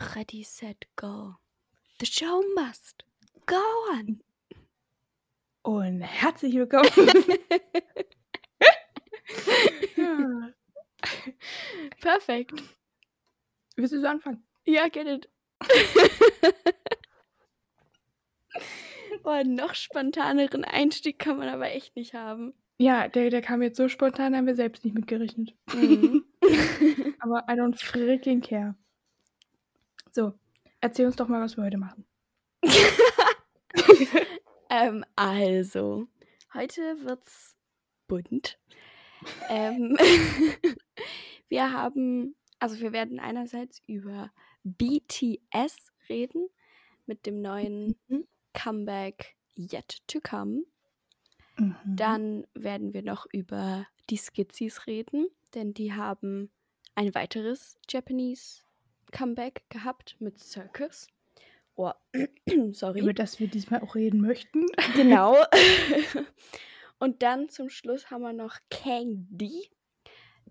Ready, set, go. The show must go on. Und herzlich willkommen. Ja. Perfekt. Willst du so anfangen? Ja, get it. Boah, noch spontaneren Einstieg kann man aber echt nicht haben. Ja, der, der kam jetzt so spontan, haben wir selbst nicht mitgerechnet. Mhm. Aber I don't freaking care. So, erzähl uns doch mal, was wir heute machen. ähm, also, heute wird's bunt. ähm, wir haben, also wir werden einerseits über BTS reden mit dem neuen Mhm. Comeback Yet to Come. Mhm. Dann werden wir noch über die Skizzies reden, denn die haben ein weiteres Japanese Comeback gehabt mit Circus. Oh, sorry. Über das wir diesmal auch reden möchten. Genau. Und dann zum Schluss haben wir noch Kang D.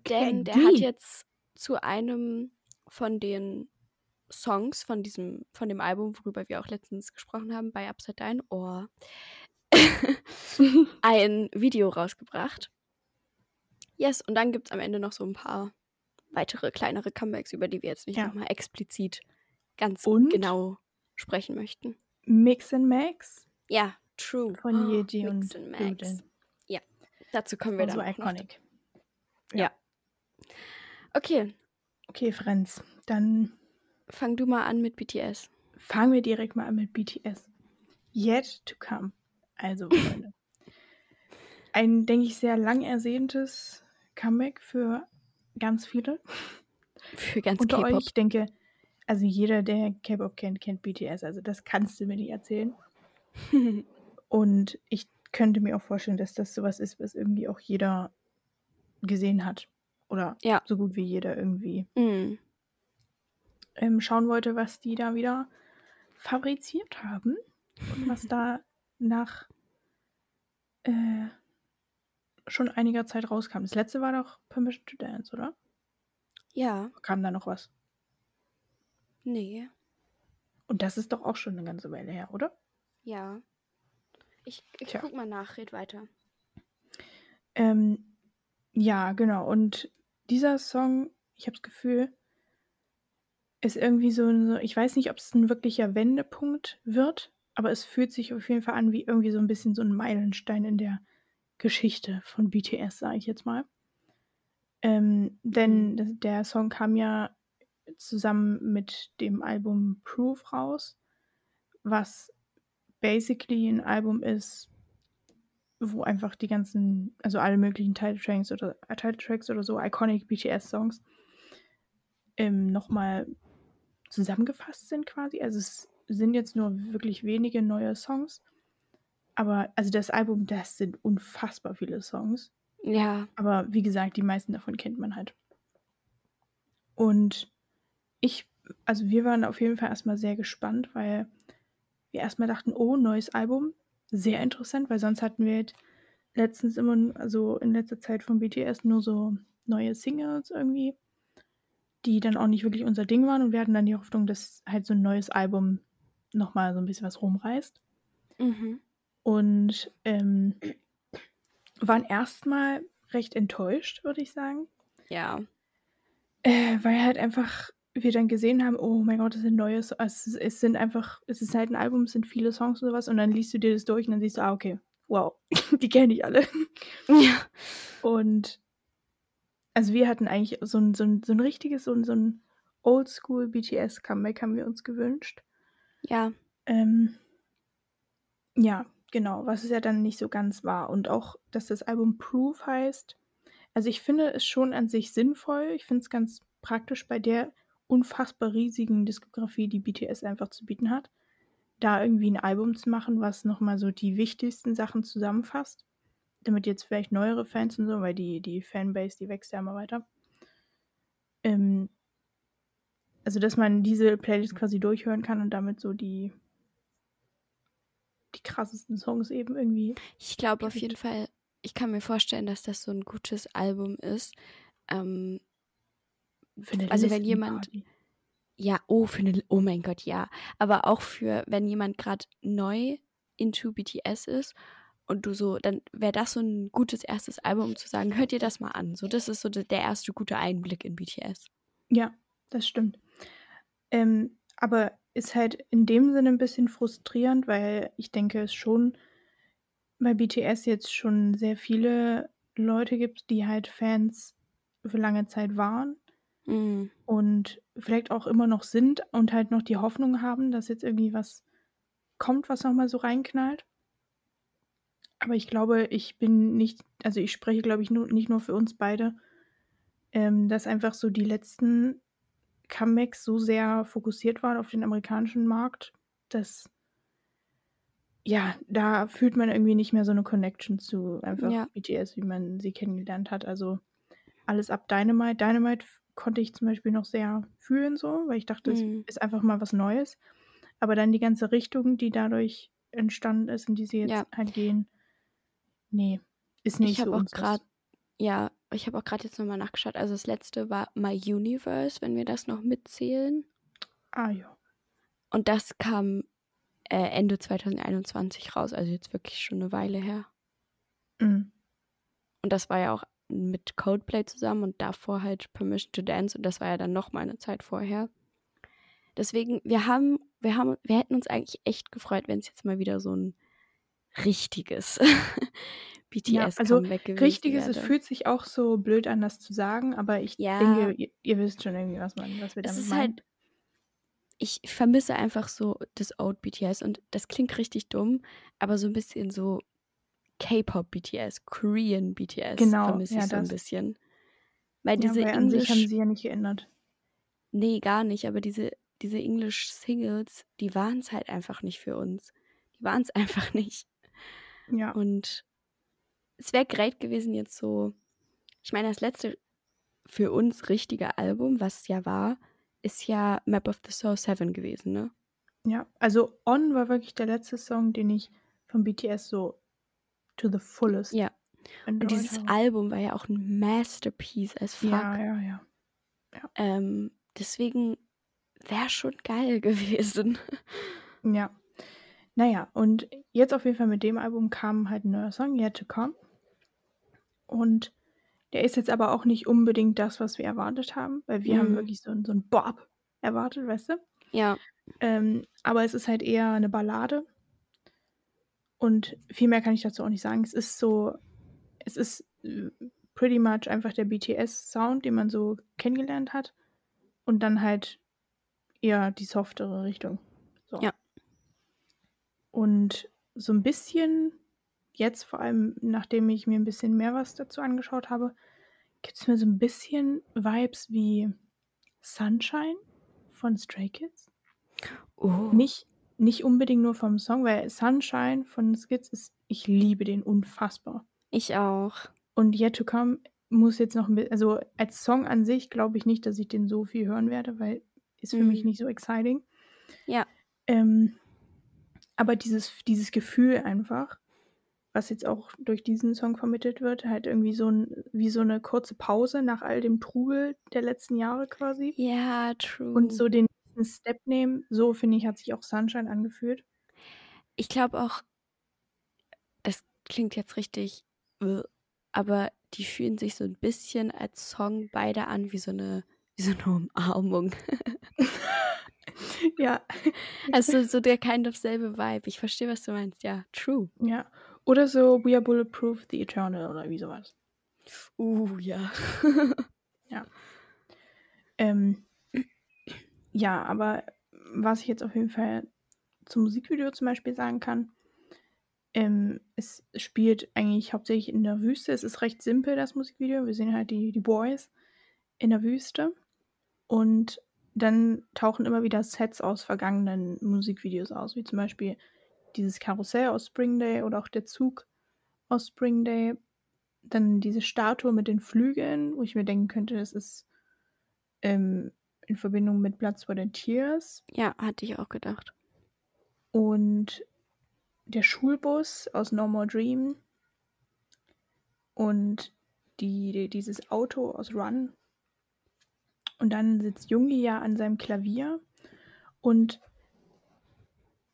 Denn der hat D. jetzt zu einem von den Songs von diesem, von dem Album, worüber wir auch letztens gesprochen haben, bei Upside Down Ohr, ein Video rausgebracht. Yes, und dann gibt es am Ende noch so ein paar weitere kleinere Comebacks, über die wir jetzt nicht Ja. nochmal explizit ganz Und? genau sprechen möchten. Mix and Max Ja, true. von Oh, Yeji Mix und and Max. Jean. Dazu kommen wir dann noch. iconic. Okay, Okay, Franz, dann fang du mal an mit BTS. fangen wir direkt mal an mit BTS. Yet to come. Also, Freunde. Ein, denke ich, sehr lang ersehntes Comeback für ganz viele Für ganz unter K-Pop. euch. Ich denke, also jeder, der K-Pop kennt, kennt BTS. Also das kannst du mir nicht erzählen. Und ich könnte mir auch vorstellen, dass das sowas ist, was irgendwie auch jeder gesehen hat. Oder Ja. so gut wie jeder irgendwie Mm. ähm, schauen wollte, was die da wieder fabriziert haben. Und was da nach äh, schon einiger Zeit rauskam. Das letzte war doch Permission to Dance, oder? Ja, Kam da noch was? nee, Und das ist doch auch schon eine ganze Weile her, oder? ja. Ich, ich Tja. guck mal nach, red weiter. Ähm, ja, genau. Und dieser Song, ich habe das Gefühl, ist irgendwie so, ein- so, ich weiß nicht, ob es ein wirklicher Wendepunkt wird, aber es fühlt sich auf jeden Fall an wie irgendwie so ein bisschen so ein Meilenstein in der Geschichte von BTS, sage ich jetzt mal. Ähm, denn Mhm. der Song kam ja zusammen mit dem Album Proof raus, was basically ein Album ist, wo einfach die ganzen, also alle möglichen Title Tracks oder äh, Title Tracks oder so iconic BTS Songs ähm, nochmal zusammengefasst sind quasi. Also es sind jetzt nur wirklich wenige neue Songs, aber also das Album, das sind unfassbar viele Songs. Ja, Aber wie gesagt, die meisten davon kennt man halt. Und ich, also wir waren auf jeden Fall erstmal sehr gespannt, weil wir erstmal dachten, oh, neues Album. Sehr interessant, weil sonst hatten wir halt letztens immer, also in letzter Zeit von BTS nur so neue Singles irgendwie, die dann auch nicht wirklich unser Ding waren. Und wir hatten dann die Hoffnung, dass halt so ein neues Album nochmal so ein bisschen was rumreißt mhm. Und ähm, waren erstmal recht enttäuscht, würde ich sagen. ja, Äh, weil halt einfach wir dann gesehen haben, oh mein Gott, das sind neue Songs. Es, es sind einfach, es ist halt ein Album, es sind viele Songs und sowas. Und dann liest du dir das durch und dann siehst du, ah, okay, wow, die kenne ich alle. ja, Und also wir hatten eigentlich so ein, so ein, so ein richtiges, so ein, so ein Oldschool BTS-Comeback haben wir uns gewünscht. ja, Ähm, ja, genau, was es ja dann nicht so ganz war. Und auch, dass das Album Proof heißt. Also ich finde es schon an sich sinnvoll. Ich finde es ganz praktisch bei der unfassbar riesigen Diskografie, die BTS einfach zu bieten hat, da irgendwie ein Album zu machen, was nochmal so die wichtigsten Sachen zusammenfasst. Damit jetzt vielleicht neuere Fans und so, weil die, die Fanbase, die wächst ja immer weiter. Ähm, also, dass man diese Playlist quasi durchhören kann und damit so die, die krassesten Songs eben irgendwie. Ich glaube auf jeden Fall, ich kann mir vorstellen, dass das so ein gutes Album ist. Ähm, Für eine Also wenn jemand- Party. Ja, oh, für eine, oh mein Gott, ja. Aber auch für, wenn jemand gerade neu into BTS ist und du so, dann wäre das so ein gutes erstes Album, um zu sagen, hört dir das mal an. So, das ist so der erste gute Einblick in BTS. Ja, das stimmt. Ähm, aber ist halt in dem Sinne ein bisschen frustrierend, weil ich denke, es schon bei BTS jetzt schon sehr viele Leute gibt, die halt Fans für lange Zeit waren Mhm. und vielleicht auch immer noch sind und halt noch die Hoffnung haben, dass jetzt irgendwie was kommt, was nochmal so reinknallt. Aber ich glaube, ich bin nicht, also ich spreche, glaube ich, nur, nicht nur für uns beide, ähm, dass einfach so die letzten Comebacks so sehr fokussiert waren auf den amerikanischen Markt, dass ja, da fühlt man irgendwie nicht mehr so eine Connection zu einfach Ja. BTS, wie man sie kennengelernt hat. Also alles ab Dynamite. Dynamite konnte ich zum Beispiel noch sehr fühlen, so, weil ich dachte, Mhm. es ist einfach mal was Neues. Aber dann die ganze Richtung, die dadurch entstanden ist, in die sie jetzt Ja. halt gehen, nee, ist nicht Ich habe so auch uns. gerade, ja, ich habe auch gerade jetzt nochmal nachgeschaut. Also das letzte war My Universe, wenn wir das noch mitzählen. Ah ja. Und das kam äh, Ende 2021 raus, also jetzt wirklich schon eine Weile her. Mhm. Und das war ja auch mit Coldplay zusammen und davor halt Permission to Dance und das war ja dann noch mal eine Zeit vorher. Deswegen, wir haben, wir haben, wir hätten uns eigentlich echt gefreut, wenn es jetzt mal wieder so ein richtiges Ja, also BTS-Comeback gewesen richtiges, es wäre. fühlt sich auch so blöd an, das zu sagen, aber ich Ja. denke, ihr, ihr wisst schon irgendwie, was, man, was wir Es damit ist meinen. halt, ich vermisse einfach so das Old BTS und das klingt richtig dumm, aber so ein bisschen so K-Pop BTS, Korean BTS Genau, vermisse ja, ich so ein das. bisschen. Weil Ja, diese weil an sich haben sie ja nicht geändert. nee, gar nicht, aber diese, diese English-Singles, die waren es halt einfach nicht für uns. Die waren es einfach nicht. Ja, Und es wäre great gewesen jetzt so, ich meine, das letzte für uns richtige Album, was es ja war, ist ja Map of the Soul 7 gewesen, ne? ja. Also On war wirklich der letzte Song, den ich von BTS so to the fullest Ja. Und dieses habe. Album war ja auch ein Masterpiece als fuck. Ja, ja, ja. Ähm, deswegen wäre schon geil gewesen. Ja. Naja, und jetzt auf jeden Fall mit dem Album kam halt ein neuer Song, Yet to Come. Und der ist jetzt aber auch nicht unbedingt das, was wir erwartet haben, weil wir haben Mhm. wirklich so, so ein Bob erwartet, weißt du? Ja, Ähm, aber es ist halt eher eine Ballade. Und viel mehr kann ich dazu auch nicht sagen. Es ist so, es ist äh, pretty much einfach der BTS-Sound, den man so kennengelernt hat. Und dann halt eher die softere Richtung. So. Ja. Und so ein bisschen, jetzt vor allem, nachdem ich mir ein bisschen mehr was dazu angeschaut habe, gibt es mir so ein bisschen Vibes wie Sunshine von Stray Kids. oh, Nicht, nicht unbedingt nur vom Song, weil Sunshine von Skids ist, ich liebe den unfassbar. ich auch. Und Yet to Come muss jetzt noch ein bisschen, also als Song an sich glaube ich nicht, dass ich den so viel hören werde, weil ist für mich Mhm. nicht so exciting. Ja. Ähm, aber dieses, dieses Gefühl einfach, was jetzt auch durch diesen Song vermittelt wird, halt irgendwie so ein, wie so eine kurze Pause nach all dem Trubel der letzten Jahre quasi. Ja, true. Und so den nächsten Step nehmen, so finde ich, hat sich auch Sunshine angefühlt. Ich glaube auch, das klingt jetzt richtig, äh, aber die fühlen sich so ein bisschen als Song beide an wie so eine, wie so eine Umarmung. ja, Also so der kind of selbe Vibe. Ich verstehe, was du meinst. Ja, true. ja. Oder so We Are Bulletproof, The Eternal oder wie sowas. Uh, ja. Ähm, ja, aber was ich jetzt auf jeden Fall zum Musikvideo zum Beispiel sagen kann, ähm, es spielt eigentlich hauptsächlich in der Wüste. Es ist recht simpel, das Musikvideo. Wir sehen halt die, die Boys in der Wüste. Und dann tauchen immer wieder Sets aus vergangenen Musikvideos aus, wie zum Beispiel dieses Karussell aus Spring Day oder auch der Zug aus Spring Day. Dann diese Statue mit den Flügeln, wo ich mir denken könnte, das ist ähm, in Verbindung mit Platz for the Tears. Ja, hatte ich auch gedacht. Und der Schulbus aus No More Dream. Und die, die, dieses Auto aus Run. Und dann sitzt Jungi ja an seinem Klavier und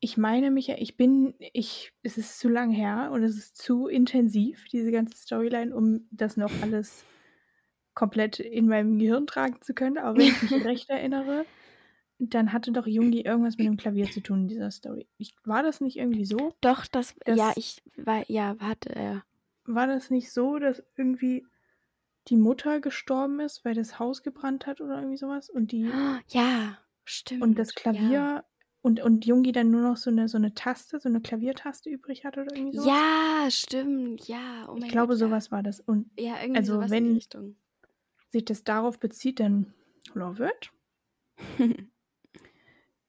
ich meine mich, ich bin, ich, es ist zu lang her und es ist zu intensiv, diese ganze Storyline, um das noch alles komplett in meinem Gehirn tragen zu können. Aber wenn ich mich recht erinnere, dann hatte doch Jungi irgendwas mit dem Klavier zu tun in dieser Story. Ich, war das nicht irgendwie so? Doch, das, das ja, ich war, ja, warte, er. Äh. War das nicht so, dass irgendwie die Mutter gestorben ist, weil das Haus gebrannt hat oder irgendwie sowas? Und die. Ja, stimmt. Und das Klavier ja. und, und Jungi dann nur noch so eine, so eine Taste, so eine Klaviertaste übrig hat oder irgendwie sowas? Ja, stimmt, ja. Oh ich glaube, Gott, sowas ja. war das. Und ja, irgendwie also, sowas wenn in die Richtung. sich das darauf bezieht, dann love it.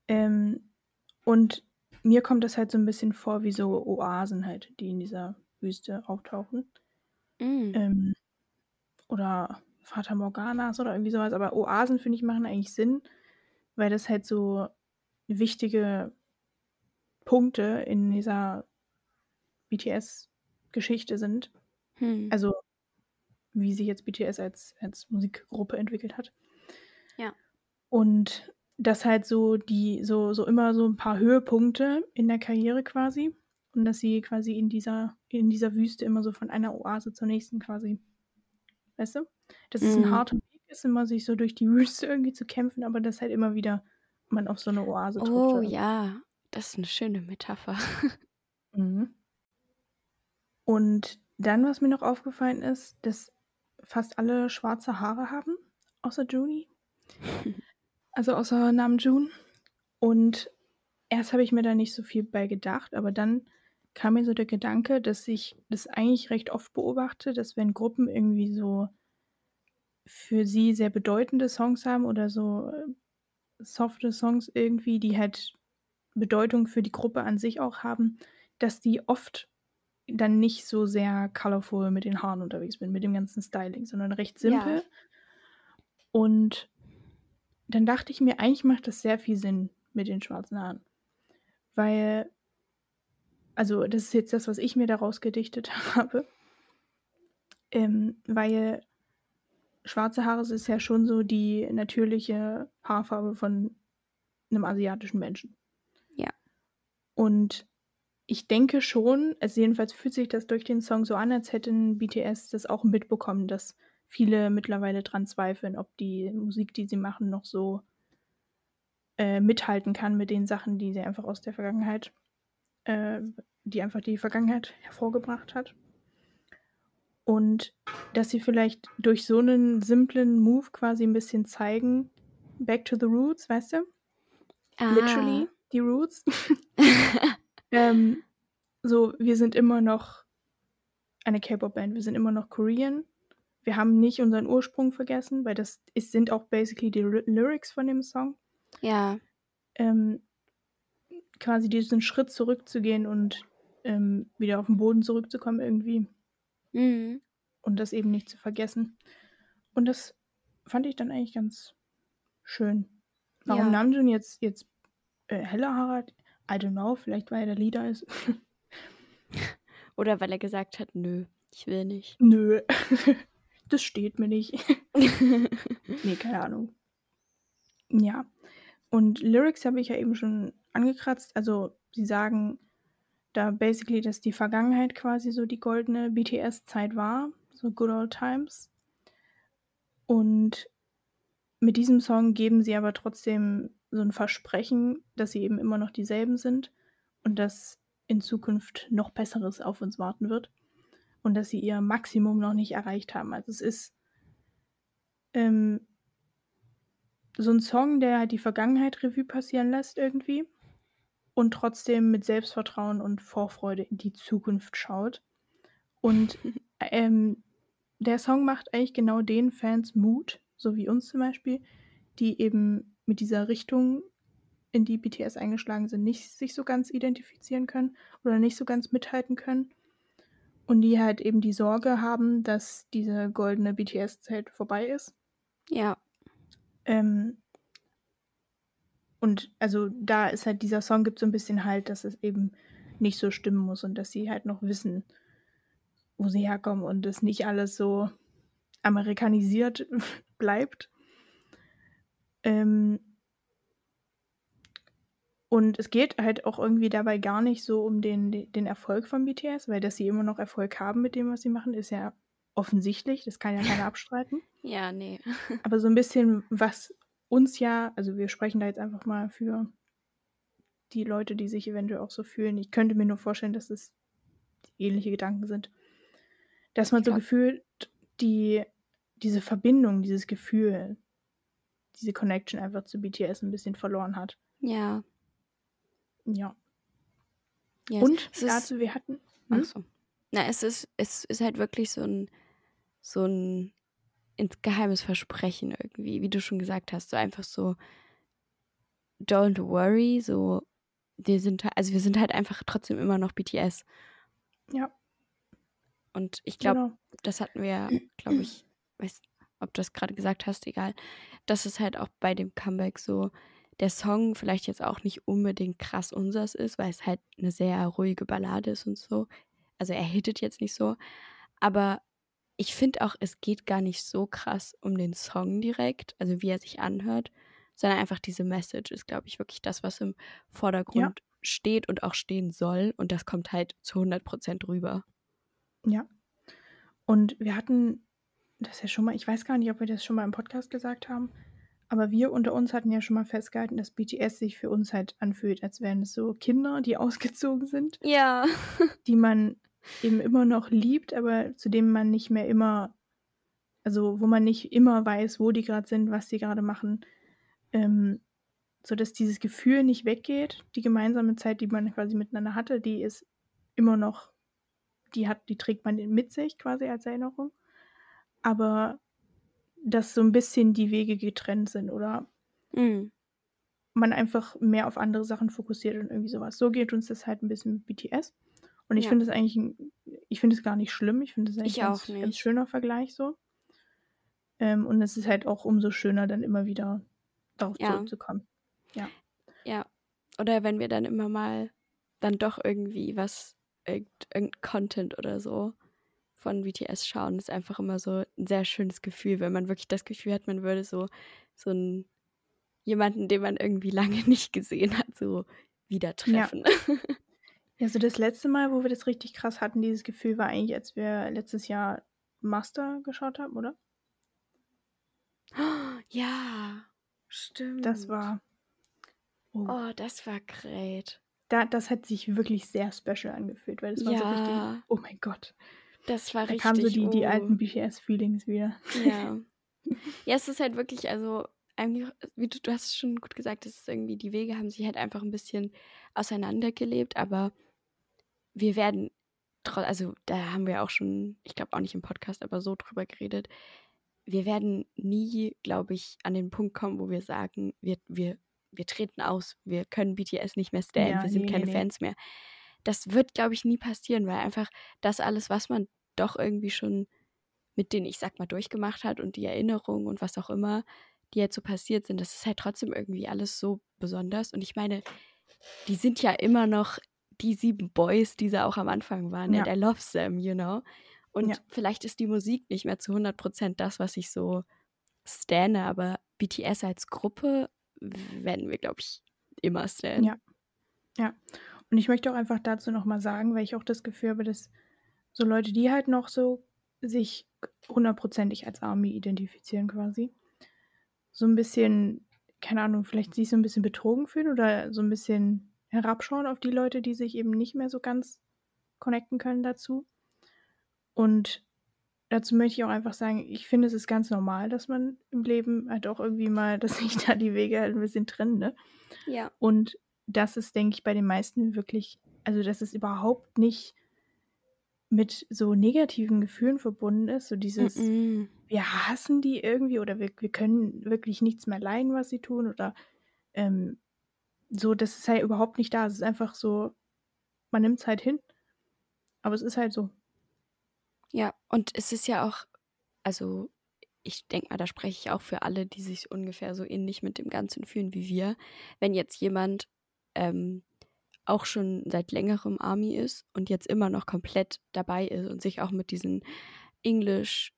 ähm, und mir kommt das halt so ein bisschen vor wie so Oasen halt, die in dieser Wüste auftauchen. Mm. Ähm, oder Fata Morganas oder irgendwie sowas. Aber Oasen, finde ich, machen eigentlich Sinn, weil das halt so wichtige Punkte in dieser BTS-Geschichte sind. Hm. Also, wie sich jetzt BTS als, als Musikgruppe entwickelt hat. Ja. Und das halt so die, so, so immer so ein paar Höhepunkte in der Karriere quasi. Und dass sie quasi in dieser, in dieser Wüste immer so von einer Oase zur nächsten quasi Weißt du? Dass es ein mhm. harter Weg ist, immer sich so durch die Wüste irgendwie zu kämpfen, aber dass halt immer wieder man auf so eine Oase trifft. Oh ja, das ist eine schöne Metapher. mhm. Und dann, was mir noch aufgefallen ist, dass fast alle schwarze Haare haben, außer Juni. Also außer Namen June. Und erst habe ich mir da nicht so viel bei gedacht, aber dann kam mir so der Gedanke, dass ich das eigentlich recht oft beobachte, dass wenn Gruppen irgendwie so für sie sehr bedeutende Songs haben oder so äh, softe Songs irgendwie, die halt Bedeutung für die Gruppe an sich auch haben, dass die oft dann nicht so sehr colorful mit den Haaren unterwegs bin, mit dem ganzen Styling, sondern recht simpel. Ja. Und dann dachte ich mir, eigentlich macht das sehr viel Sinn mit den schwarzen Haaren. Weil also das ist jetzt das, was ich mir daraus gedichtet habe, ähm, weil schwarze Haare ist ja schon so die natürliche Haarfarbe von einem asiatischen Menschen. Ja. Und ich denke schon, also jedenfalls fühlt sich das durch den Song so an, als hätten BTS das auch mitbekommen, dass viele mittlerweile dran zweifeln, ob die Musik, die sie machen, noch so äh, mithalten kann mit den Sachen, die sie einfach aus der Vergangenheit äh, die einfach die Vergangenheit hervorgebracht hat. Und dass sie vielleicht durch so einen simplen Move quasi ein bisschen zeigen, back to the roots, weißt du? Ah. Literally, die Roots. ähm, so, wir sind immer noch eine K-Pop-Band, wir sind immer noch Korean. Wir haben nicht unseren Ursprung vergessen, weil das ist, sind auch basically die Lyrics von dem Song. Ja. Ähm, quasi diesen Schritt zurückzugehen und ähm, wieder auf den Boden zurückzukommen irgendwie. Mhm. Und das eben nicht zu vergessen. Und das fand ich dann eigentlich ganz schön. Warum ja. Namjoon jetzt, jetzt äh, heller Haare hat, I don't know, vielleicht weil er der Leader ist. Oder weil er gesagt hat, nö, ich will nicht. Nö, das steht mir nicht. nee, keine Ahnung. Ja. Und Lyrics habe ich ja eben schon angekratzt. Also sie sagen da basically, dass die Vergangenheit quasi so die goldene BTS-Zeit war, so Good Old Times. Und mit diesem Song geben sie aber trotzdem so ein Versprechen, dass sie eben immer noch dieselben sind und dass in Zukunft noch Besseres auf uns warten wird und dass sie ihr Maximum noch nicht erreicht haben. Also es ist ähm, so ein Song, der halt die Vergangenheit Revue passieren lässt irgendwie und trotzdem mit Selbstvertrauen und Vorfreude in die Zukunft schaut. Und ähm, der Song macht eigentlich genau den Fans Mut, so wie uns zum Beispiel, die eben mit dieser Richtung, in die BTS eingeschlagen sind, nicht sich so ganz identifizieren können oder nicht so ganz mithalten können. Und die halt eben die Sorge haben, dass diese goldene BTS-Zeit vorbei ist. Ja. Ähm, und also da ist halt dieser Song gibt so ein bisschen halt, dass es eben nicht so stimmen muss und dass sie halt noch wissen, wo sie herkommen und es nicht alles so amerikanisiert bleibt. Ähm, und es geht halt auch irgendwie dabei gar nicht so um den, den Erfolg von BTS, weil dass sie immer noch Erfolg haben mit dem, was sie machen, ist ja offensichtlich. Das kann ja keiner abstreiten. Ja, nee. Aber so ein bisschen, was uns ja, also wir sprechen da jetzt einfach mal für die Leute, die sich eventuell auch so fühlen. Ich könnte mir nur vorstellen, dass es ähnliche Gedanken sind. Dass man so gefühlt die, diese Verbindung, dieses Gefühl, diese Connection einfach zu BTS ein bisschen verloren hat. Ja. Ja. Yes. Und Es ist- dazu, wir hatten. Ach Hm? so. Na, es ist, es ist halt wirklich so ein, so ein ins geheimes Versprechen irgendwie, wie du schon gesagt hast. So einfach so, don't worry, so, wir sind, halt- also wir sind halt einfach trotzdem immer noch BTS. Ja, Und ich glaube, genau. das hatten wir, glaube ich, weiß, ob du das gerade gesagt hast, egal. Das ist halt auch bei dem Comeback so, der Song vielleicht jetzt auch nicht unbedingt krass unsers ist, weil es halt eine sehr ruhige Ballade ist und so. Also er hittet jetzt nicht so. Aber ich finde auch, es geht gar nicht so krass um den Song direkt, also wie er sich anhört, sondern einfach diese Message ist, glaube ich, wirklich das, was im Vordergrund steht und auch stehen soll. Und das kommt halt zu 100% rüber. Ja. Und wir hatten das ja schon mal, ich weiß gar nicht, ob wir das schon mal im Podcast gesagt haben, aber wir unter uns hatten ja schon mal festgehalten, dass BTS sich für uns halt anfühlt, als wären es so Kinder, die ausgezogen sind, Ja. die man eben immer noch liebt, aber zu denen man nicht mehr immer, also wo man nicht immer weiß, wo die gerade sind, was die gerade machen, ähm, so dass dieses Gefühl nicht weggeht, die gemeinsame Zeit, die man quasi miteinander hatte, die ist immer noch, die hat, die trägt man mit sich quasi als Erinnerung, aber dass so ein bisschen die Wege getrennt sind oder Mm. man einfach mehr auf andere Sachen fokussiert und irgendwie sowas. So geht uns das halt ein bisschen mit BTS. Und ich Ja. finde es eigentlich, ein- ich finde es gar nicht schlimm. Ich finde es eigentlich Ich ganz, ganz schöner Vergleich so. Ähm, und es ist halt auch umso schöner, dann immer wieder darauf Ja. zurückzukommen. Ja. Oder wenn wir dann immer mal dann doch irgendwie was, irgend, irgendein Content oder so von BTS schauen, ist einfach immer so ein sehr schönes Gefühl, wenn man wirklich das Gefühl hat, man würde so, so einen, jemanden, den man irgendwie lange nicht gesehen hat, so wieder treffen. Ja, so das letzte Mal, wo wir das richtig krass hatten, dieses Gefühl, war eigentlich, als wir letztes Jahr Master geschaut haben, oder? ja, stimmt. Das war. Oh, Oh, das war great. da, das hat sich wirklich sehr special angefühlt, weil das war so Ja. richtig. Oh mein Gott. Das war Da richtig. kamen so die, die oh. alten BTS-Feelings wieder. Ja. ja, es ist halt wirklich, also, eigentlich, wie du, du hast es schon gut gesagt, es ist irgendwie, die Wege haben sich halt einfach ein bisschen auseinandergelebt, aber wir werden, also da haben wir auch schon, ich glaube auch nicht im Podcast, aber so drüber geredet, wir werden nie, glaube ich, an den Punkt kommen, wo wir sagen, wir, wir, wir treten aus, wir können BTS nicht mehr stellen, Ja, wir sind nee, keine nee. Fans mehr. Das wird, glaube ich, nie passieren, weil einfach das alles, was man doch irgendwie schon mit denen, ich sag mal, durchgemacht hat und die Erinnerungen und was auch immer, die jetzt so passiert sind, das ist halt trotzdem irgendwie alles so besonders. Und ich meine, die sind ja immer noch die sieben Boys, die sie auch am Anfang waren. Ja. And I love them, you know. Und Ja. vielleicht ist die Musik nicht mehr zu 100% das, was ich so stanne, aber BTS als Gruppe werden wir, glaube ich, immer stannen. Ja. Und ich möchte auch einfach dazu nochmal sagen, weil ich auch das Gefühl habe, dass so Leute, die halt noch so sich hundertprozentig als Army identifizieren quasi, so ein bisschen, keine Ahnung, vielleicht sich so ein bisschen betrogen fühlen oder so ein bisschen herabschauen auf die Leute, die sich eben nicht mehr so ganz connecten können dazu. Und dazu möchte ich auch einfach sagen, ich finde, es ist ganz normal, dass man im Leben halt auch irgendwie mal, dass sich da die Wege halt ein bisschen trennen, ne? Ja. Und das ist, denke ich, bei den meisten wirklich, also dass es überhaupt nicht mit so negativen Gefühlen verbunden ist. So dieses, Mm-mm. wir hassen die irgendwie oder wir, wir können wirklich nichts mehr leiden, was sie tun oder ähm, so, das ist halt überhaupt nicht da. Es ist einfach so, man nimmt es halt hin. Aber es ist halt so. Ja, und es ist ja auch, also ich denke mal, da spreche ich auch für alle, die sich ungefähr so ähnlich mit dem Ganzen fühlen wie wir. Wenn jetzt jemand ähm, auch schon seit längerem Army ist und jetzt immer noch komplett dabei ist und sich auch mit diesen English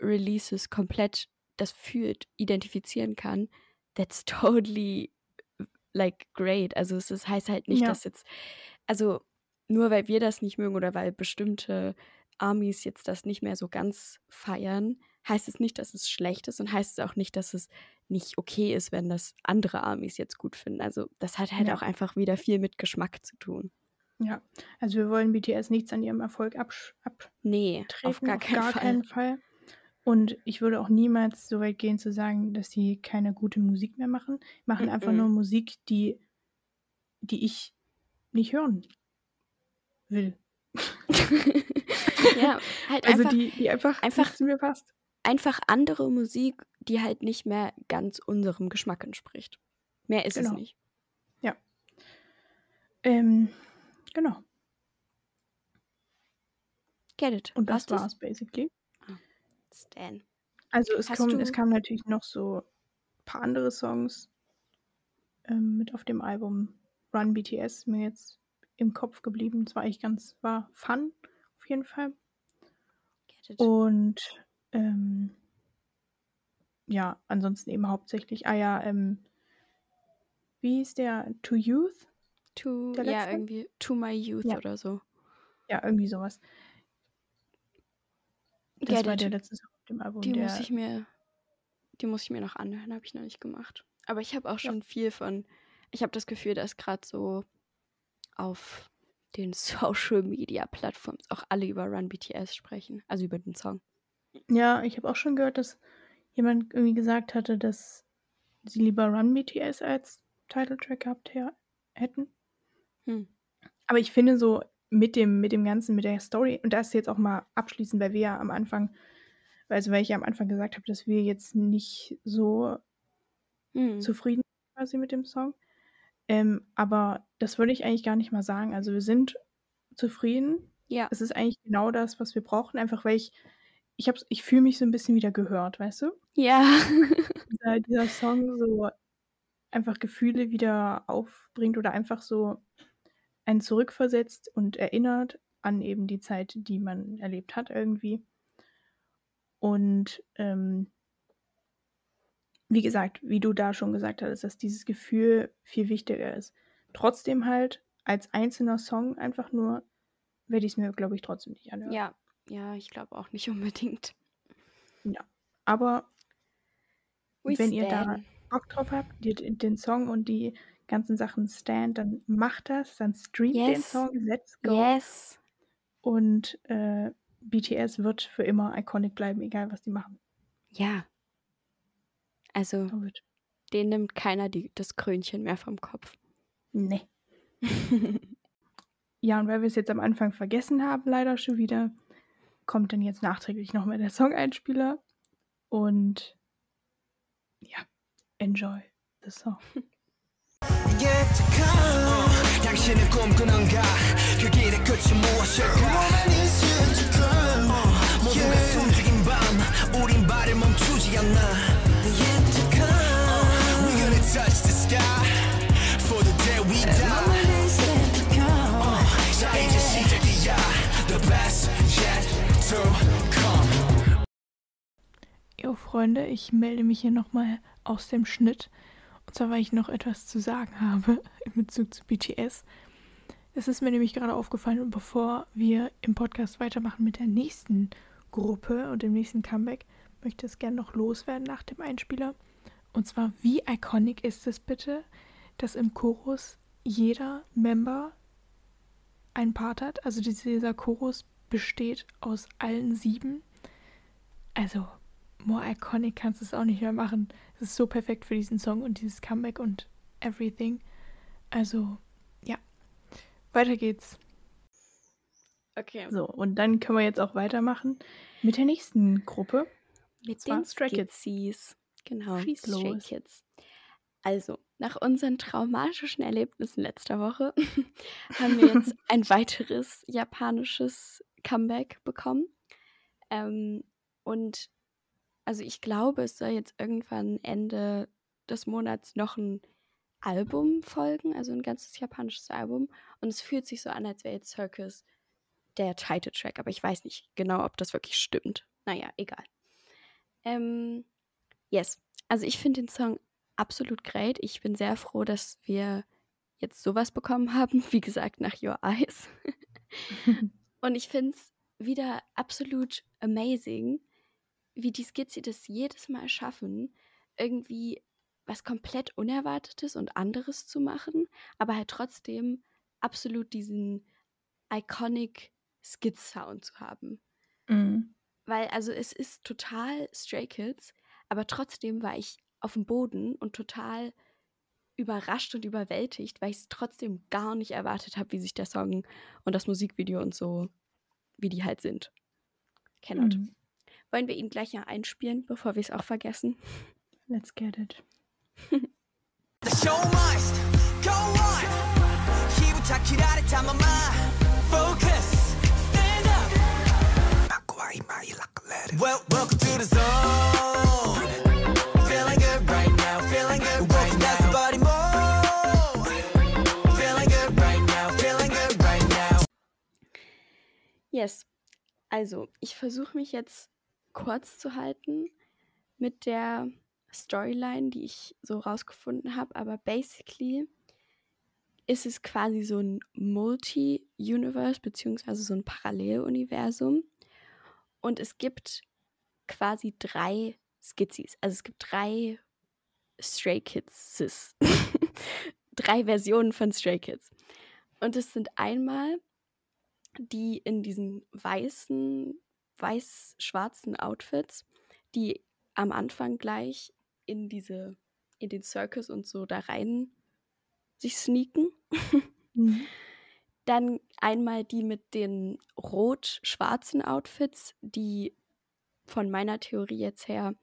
Releases komplett das fühlt, identifizieren kann, that's totally like great. Also es ist, heißt halt nicht, Ja. dass jetzt, also nur weil wir das nicht mögen oder weil bestimmte Armies jetzt das nicht mehr so ganz feiern, heißt es nicht, dass es schlecht ist und heißt es auch nicht, dass es nicht okay ist, wenn das andere Armies jetzt gut finden. Also das hat halt Ja. auch einfach wieder viel mit Geschmack zu tun. Ja, also wir wollen BTS nichts an ihrem Erfolg absch abtreten, Nee, auf gar keinen Fall. keinen Fall. Und ich würde auch niemals so weit gehen zu sagen, dass sie keine gute Musik mehr machen. Machen einfach Mhm. nur Musik, die, die ich nicht hören will. ja, halt Also einfach, die, die einfach, einfach- zu mir passt. einfach andere Musik, die halt nicht mehr ganz unserem Geschmack entspricht. Mehr ist es Genau. nicht. Ähm, genau. Get it. Und das war's basically. Stan. Also es, kommen, es kamen natürlich noch so ein paar andere Songs ähm, mit auf dem Album Run BTS mir jetzt im Kopf geblieben. Das war eigentlich ganz, war fun auf jeden Fall. Und ähm, ja, ansonsten eben hauptsächlich, ah ja, ähm, wie hieß der? To Youth? to, ja, irgendwie To My Youth Ja. oder so. Ja, irgendwie sowas. Das Get war der letzte Song auf dem Album. Die muss ich mir, die muss ich mir noch anhören, habe ich noch nicht gemacht. Aber ich habe auch Ja. schon viel von, ich habe das Gefühl, dass gerade so auf den Social Media Plattformen auch alle über Run BTS sprechen, also über den Song. Ja, ich habe auch schon gehört, dass jemand irgendwie gesagt hatte, dass sie lieber Run BTS als Titeltrack gehabt her- hätten. Hm. Aber ich finde so mit dem, mit dem Ganzen, mit der Story, und das jetzt auch mal abschließend, weil wir ja am Anfang, also weil ich ja am Anfang gesagt habe, dass wir jetzt nicht so Hm. zufrieden sind quasi mit dem Song. Ähm, aber das würde ich eigentlich gar nicht mal sagen. Also wir sind zufrieden. Ja, Es ist eigentlich genau das, was wir brauchen, einfach weil ich, ich, hab's- ich fühle mich so ein bisschen wieder gehört, weißt du? ja. dieser, dieser Song so einfach Gefühle wieder aufbringt oder einfach so einen zurückversetzt und erinnert an eben die Zeit, die man erlebt hat irgendwie. Und ähm, wie gesagt, wie du da schon gesagt hattest, dass dieses Gefühl viel wichtiger ist. Trotzdem halt als einzelner Song einfach nur werde ich es mir, glaube ich, trotzdem nicht anhören. ja, ja, ich glaube auch nicht unbedingt. Aber We wenn ihr da. Bock drauf habt, den Song und die ganzen Sachen stand, dann macht das, dann streamt den Yes. Song, let's go. Yes. Und äh, BTS wird für immer iconic bleiben, egal was die machen. Ja. Also, den nimmt keiner die, das Krönchen mehr vom Kopf. Nee. Ja, und weil wir es jetzt am Anfang vergessen haben, leider schon wieder, kommt dann jetzt nachträglich nochmal der Song-Einspieler. Und ja, enjoy the song. yet to come 어, 당신은 꿈꾸는가 그 길의 끝이 무엇일까 어, 모두가 숨죽인 밤 우린 발을 멈추지 않나 yet to come We're gonna touch the sky for the day we die 어, 자 이제 시작이야 the best yet to come Jo, Freunde, ich melde mich hier nochmal aus dem Schnitt. Zwar, weil ich noch etwas zu sagen habe in Bezug zu BTS. Es ist mir nämlich gerade aufgefallen, und bevor wir im Podcast weitermachen mit der nächsten Gruppe und dem nächsten Comeback, möchte ich es gerne noch loswerden nach dem Einspieler. Und zwar, wie iconic ist es bitte, dass im Chorus jeder Member einen Part hat? Also dieser Chorus besteht aus allen sieben. Also, more iconic kannst du es auch nicht mehr machen. Es ist so perfekt für diesen Song und dieses Comeback und everything. Also, ja. Weiter geht's. Okay. So, und dann können wir jetzt auch weitermachen mit der nächsten Gruppe. Mit den Stray Kids. Genau, Schieß Stray los. Kids. Also, nach unseren traumatischen Erlebnissen letzter Woche haben wir jetzt ein weiteres japanisches Comeback bekommen. Ähm, und also ich glaube, es soll jetzt irgendwann Ende des Monats noch ein Album folgen, also ein ganzes japanisches Album. Und es fühlt sich so an, als wäre jetzt Circus der Title-Track, aber ich weiß nicht genau, ob das wirklich stimmt. Naja, egal. Ähm, yes. Also ich finde den Song absolut great. Ich bin sehr froh, dass wir jetzt sowas bekommen haben. Wie gesagt, nach Your Eyes. Und ich finde es wieder absolut amazing, wie die Skizze das jedes Mal schaffen, irgendwie was komplett Unerwartetes und anderes zu machen, aber halt trotzdem absolut diesen iconic Skizz-Sound zu haben. Mhm. Weil, also es ist total Stray Kids, aber trotzdem war ich auf dem Boden und total überrascht und überwältigt, weil ich es trotzdem gar nicht erwartet habe, wie sich der Song und das Musikvideo und so, wie die halt sind. Cannot. Mhm. Wollen wir ihn gleich ja einspielen, bevor wir es auch vergessen? Let's get it. The show must go on. Focus. Stand up. Well, welcome to the zone. Feeling good right now. Feeling good right now. That's body more. Feeling good right now. Feeling good right now. Yes. Also, ich versuche mich jetzt kurz zu halten mit der Storyline, die ich so rausgefunden habe, aber basically ist es quasi so ein Multi-Universe, beziehungsweise so ein Paralleluniversum. Und es gibt quasi drei Skizzis. Also es gibt drei Stray Kids. drei Versionen von Stray Kids. Und es sind einmal die in diesen weißen, weiß-schwarzen Outfits, die am Anfang gleich in diese, in den Circus und so da rein sich sneaken. Mhm. Dann einmal die mit den rot-schwarzen Outfits, die von meiner Theorie jetzt her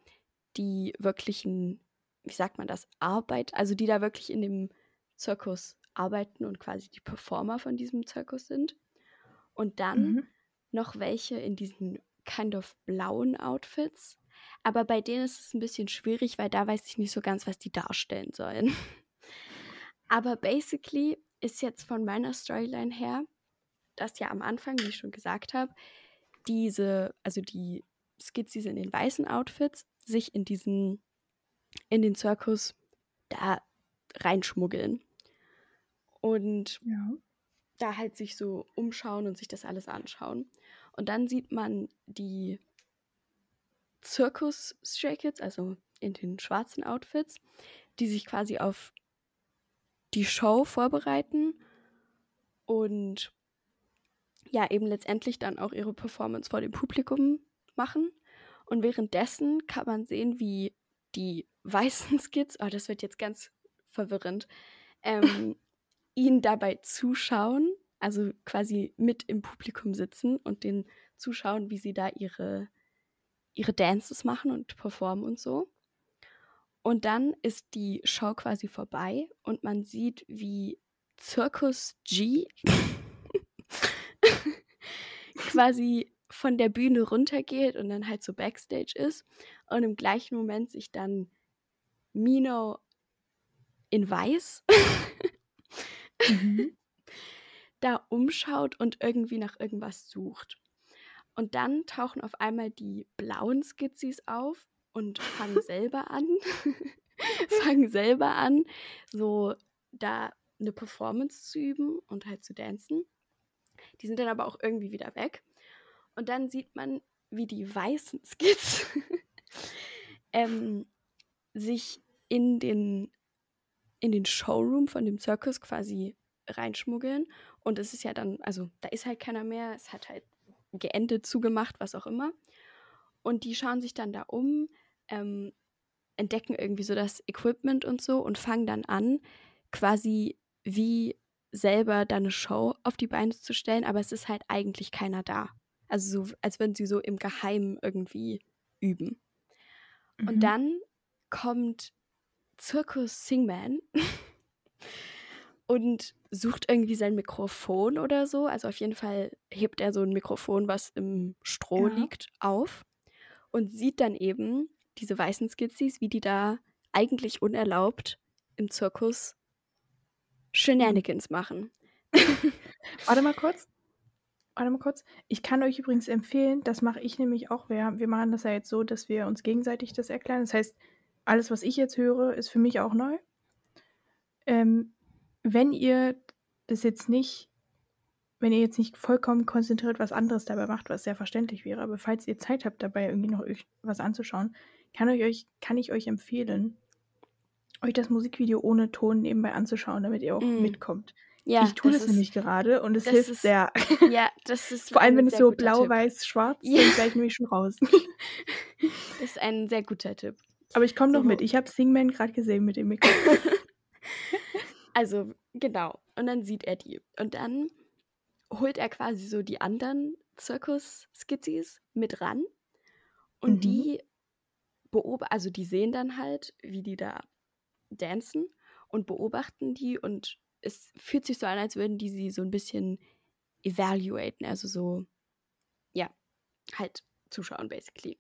die wirklichen, wie sagt man das, Arbeit, also die da wirklich in dem Zirkus arbeiten und quasi die Performer von diesem Zirkus sind. Und dann Mhm. noch welche in diesen kind of blauen Outfits. Aber bei denen ist es ein bisschen schwierig, weil da weiß ich nicht so ganz, was die darstellen sollen. Aber basically ist jetzt von meiner Storyline her, dass ja am Anfang, wie ich schon gesagt habe, diese, also die Skizzen in den weißen Outfits sich in diesen, in den Zirkus da reinschmuggeln. Und Ja. da halt sich so umschauen und sich das alles anschauen. Und dann sieht man die Zirkus Stray Kids, also in den schwarzen Outfits, die sich quasi auf die Show vorbereiten und ja, eben letztendlich dann auch ihre Performance vor dem Publikum machen. Und währenddessen kann man sehen, wie die weißen Skits, oh, das wird jetzt ganz verwirrend, ähm, ihnen dabei zuschauen, also quasi mit im Publikum sitzen und den zuschauen, wie sie da ihre, ihre Dances machen und performen und so. Und dann ist die Show quasi vorbei und man sieht, wie Zirkus G quasi von der Bühne runtergeht und dann halt so backstage ist und im gleichen Moment sich dann Mino in weiß Mhm. Umschaut und irgendwie nach irgendwas sucht. Und dann tauchen auf einmal die blauen Skizzis auf und fangen selber an, fangen selber an, so da eine Performance zu üben und halt zu tanzen. Die sind dann aber auch irgendwie wieder weg. Und dann sieht man, wie die weißen Skits ähm, sich in den, in den Showroom von dem Zirkus quasi reinschmuggeln. Und es ist ja dann, also da ist halt keiner mehr, es hat halt geendet, zugemacht, was auch immer. Und die schauen sich dann da um, ähm, entdecken irgendwie so das Equipment und so und fangen dann an, quasi wie selber da eine Show auf die Beine zu stellen, aber es ist halt eigentlich keiner da. Also so, als würden sie so im Geheimen irgendwie üben. Mhm. Und dann kommt Zirkus Singman und sucht irgendwie sein Mikrofon oder so. Also auf jeden Fall hebt er so ein Mikrofon, was im Stroh Ja. liegt, auf und sieht dann eben diese weißen Skizzis, wie die da eigentlich unerlaubt im Zirkus Shenanigans machen. Warte mal kurz. Warte mal kurz. Ich kann euch übrigens empfehlen, das mache ich nämlich auch. Wir, wir machen das ja jetzt so, dass wir uns gegenseitig das erklären. Das heißt, alles, was ich jetzt höre, ist für mich auch neu. Ähm, wenn ihr das jetzt nicht, wenn ihr jetzt nicht vollkommen konzentriert was anderes dabei macht, was sehr verständlich wäre, aber falls ihr Zeit habt, dabei irgendwie noch was anzuschauen, kann, ich euch, kann ich euch empfehlen, euch das Musikvideo ohne Ton nebenbei anzuschauen, damit ihr auch Mm. mitkommt. Ja, ich tue das, ist, nämlich gerade und es das hilft ist- sehr. Ja, das ist Vor allem, wenn es so guter blau, Tipp. weiß, schwarz Ja. sind, gleich nämlich schon raus. Das ist ein sehr guter Tipp. Aber ich komme noch So. mit. Ich habe Singman gerade gesehen mit dem Mikro. Also, genau. Und dann sieht er die. Und dann holt er quasi so die anderen Zirkus-Skizis mit ran. Und Mhm. die beobachten, also die sehen dann halt, wie die da dancen und beobachten die. Und es fühlt sich so an, als würden die sie so ein bisschen evaluaten. Also so, ja, halt zuschauen, basically.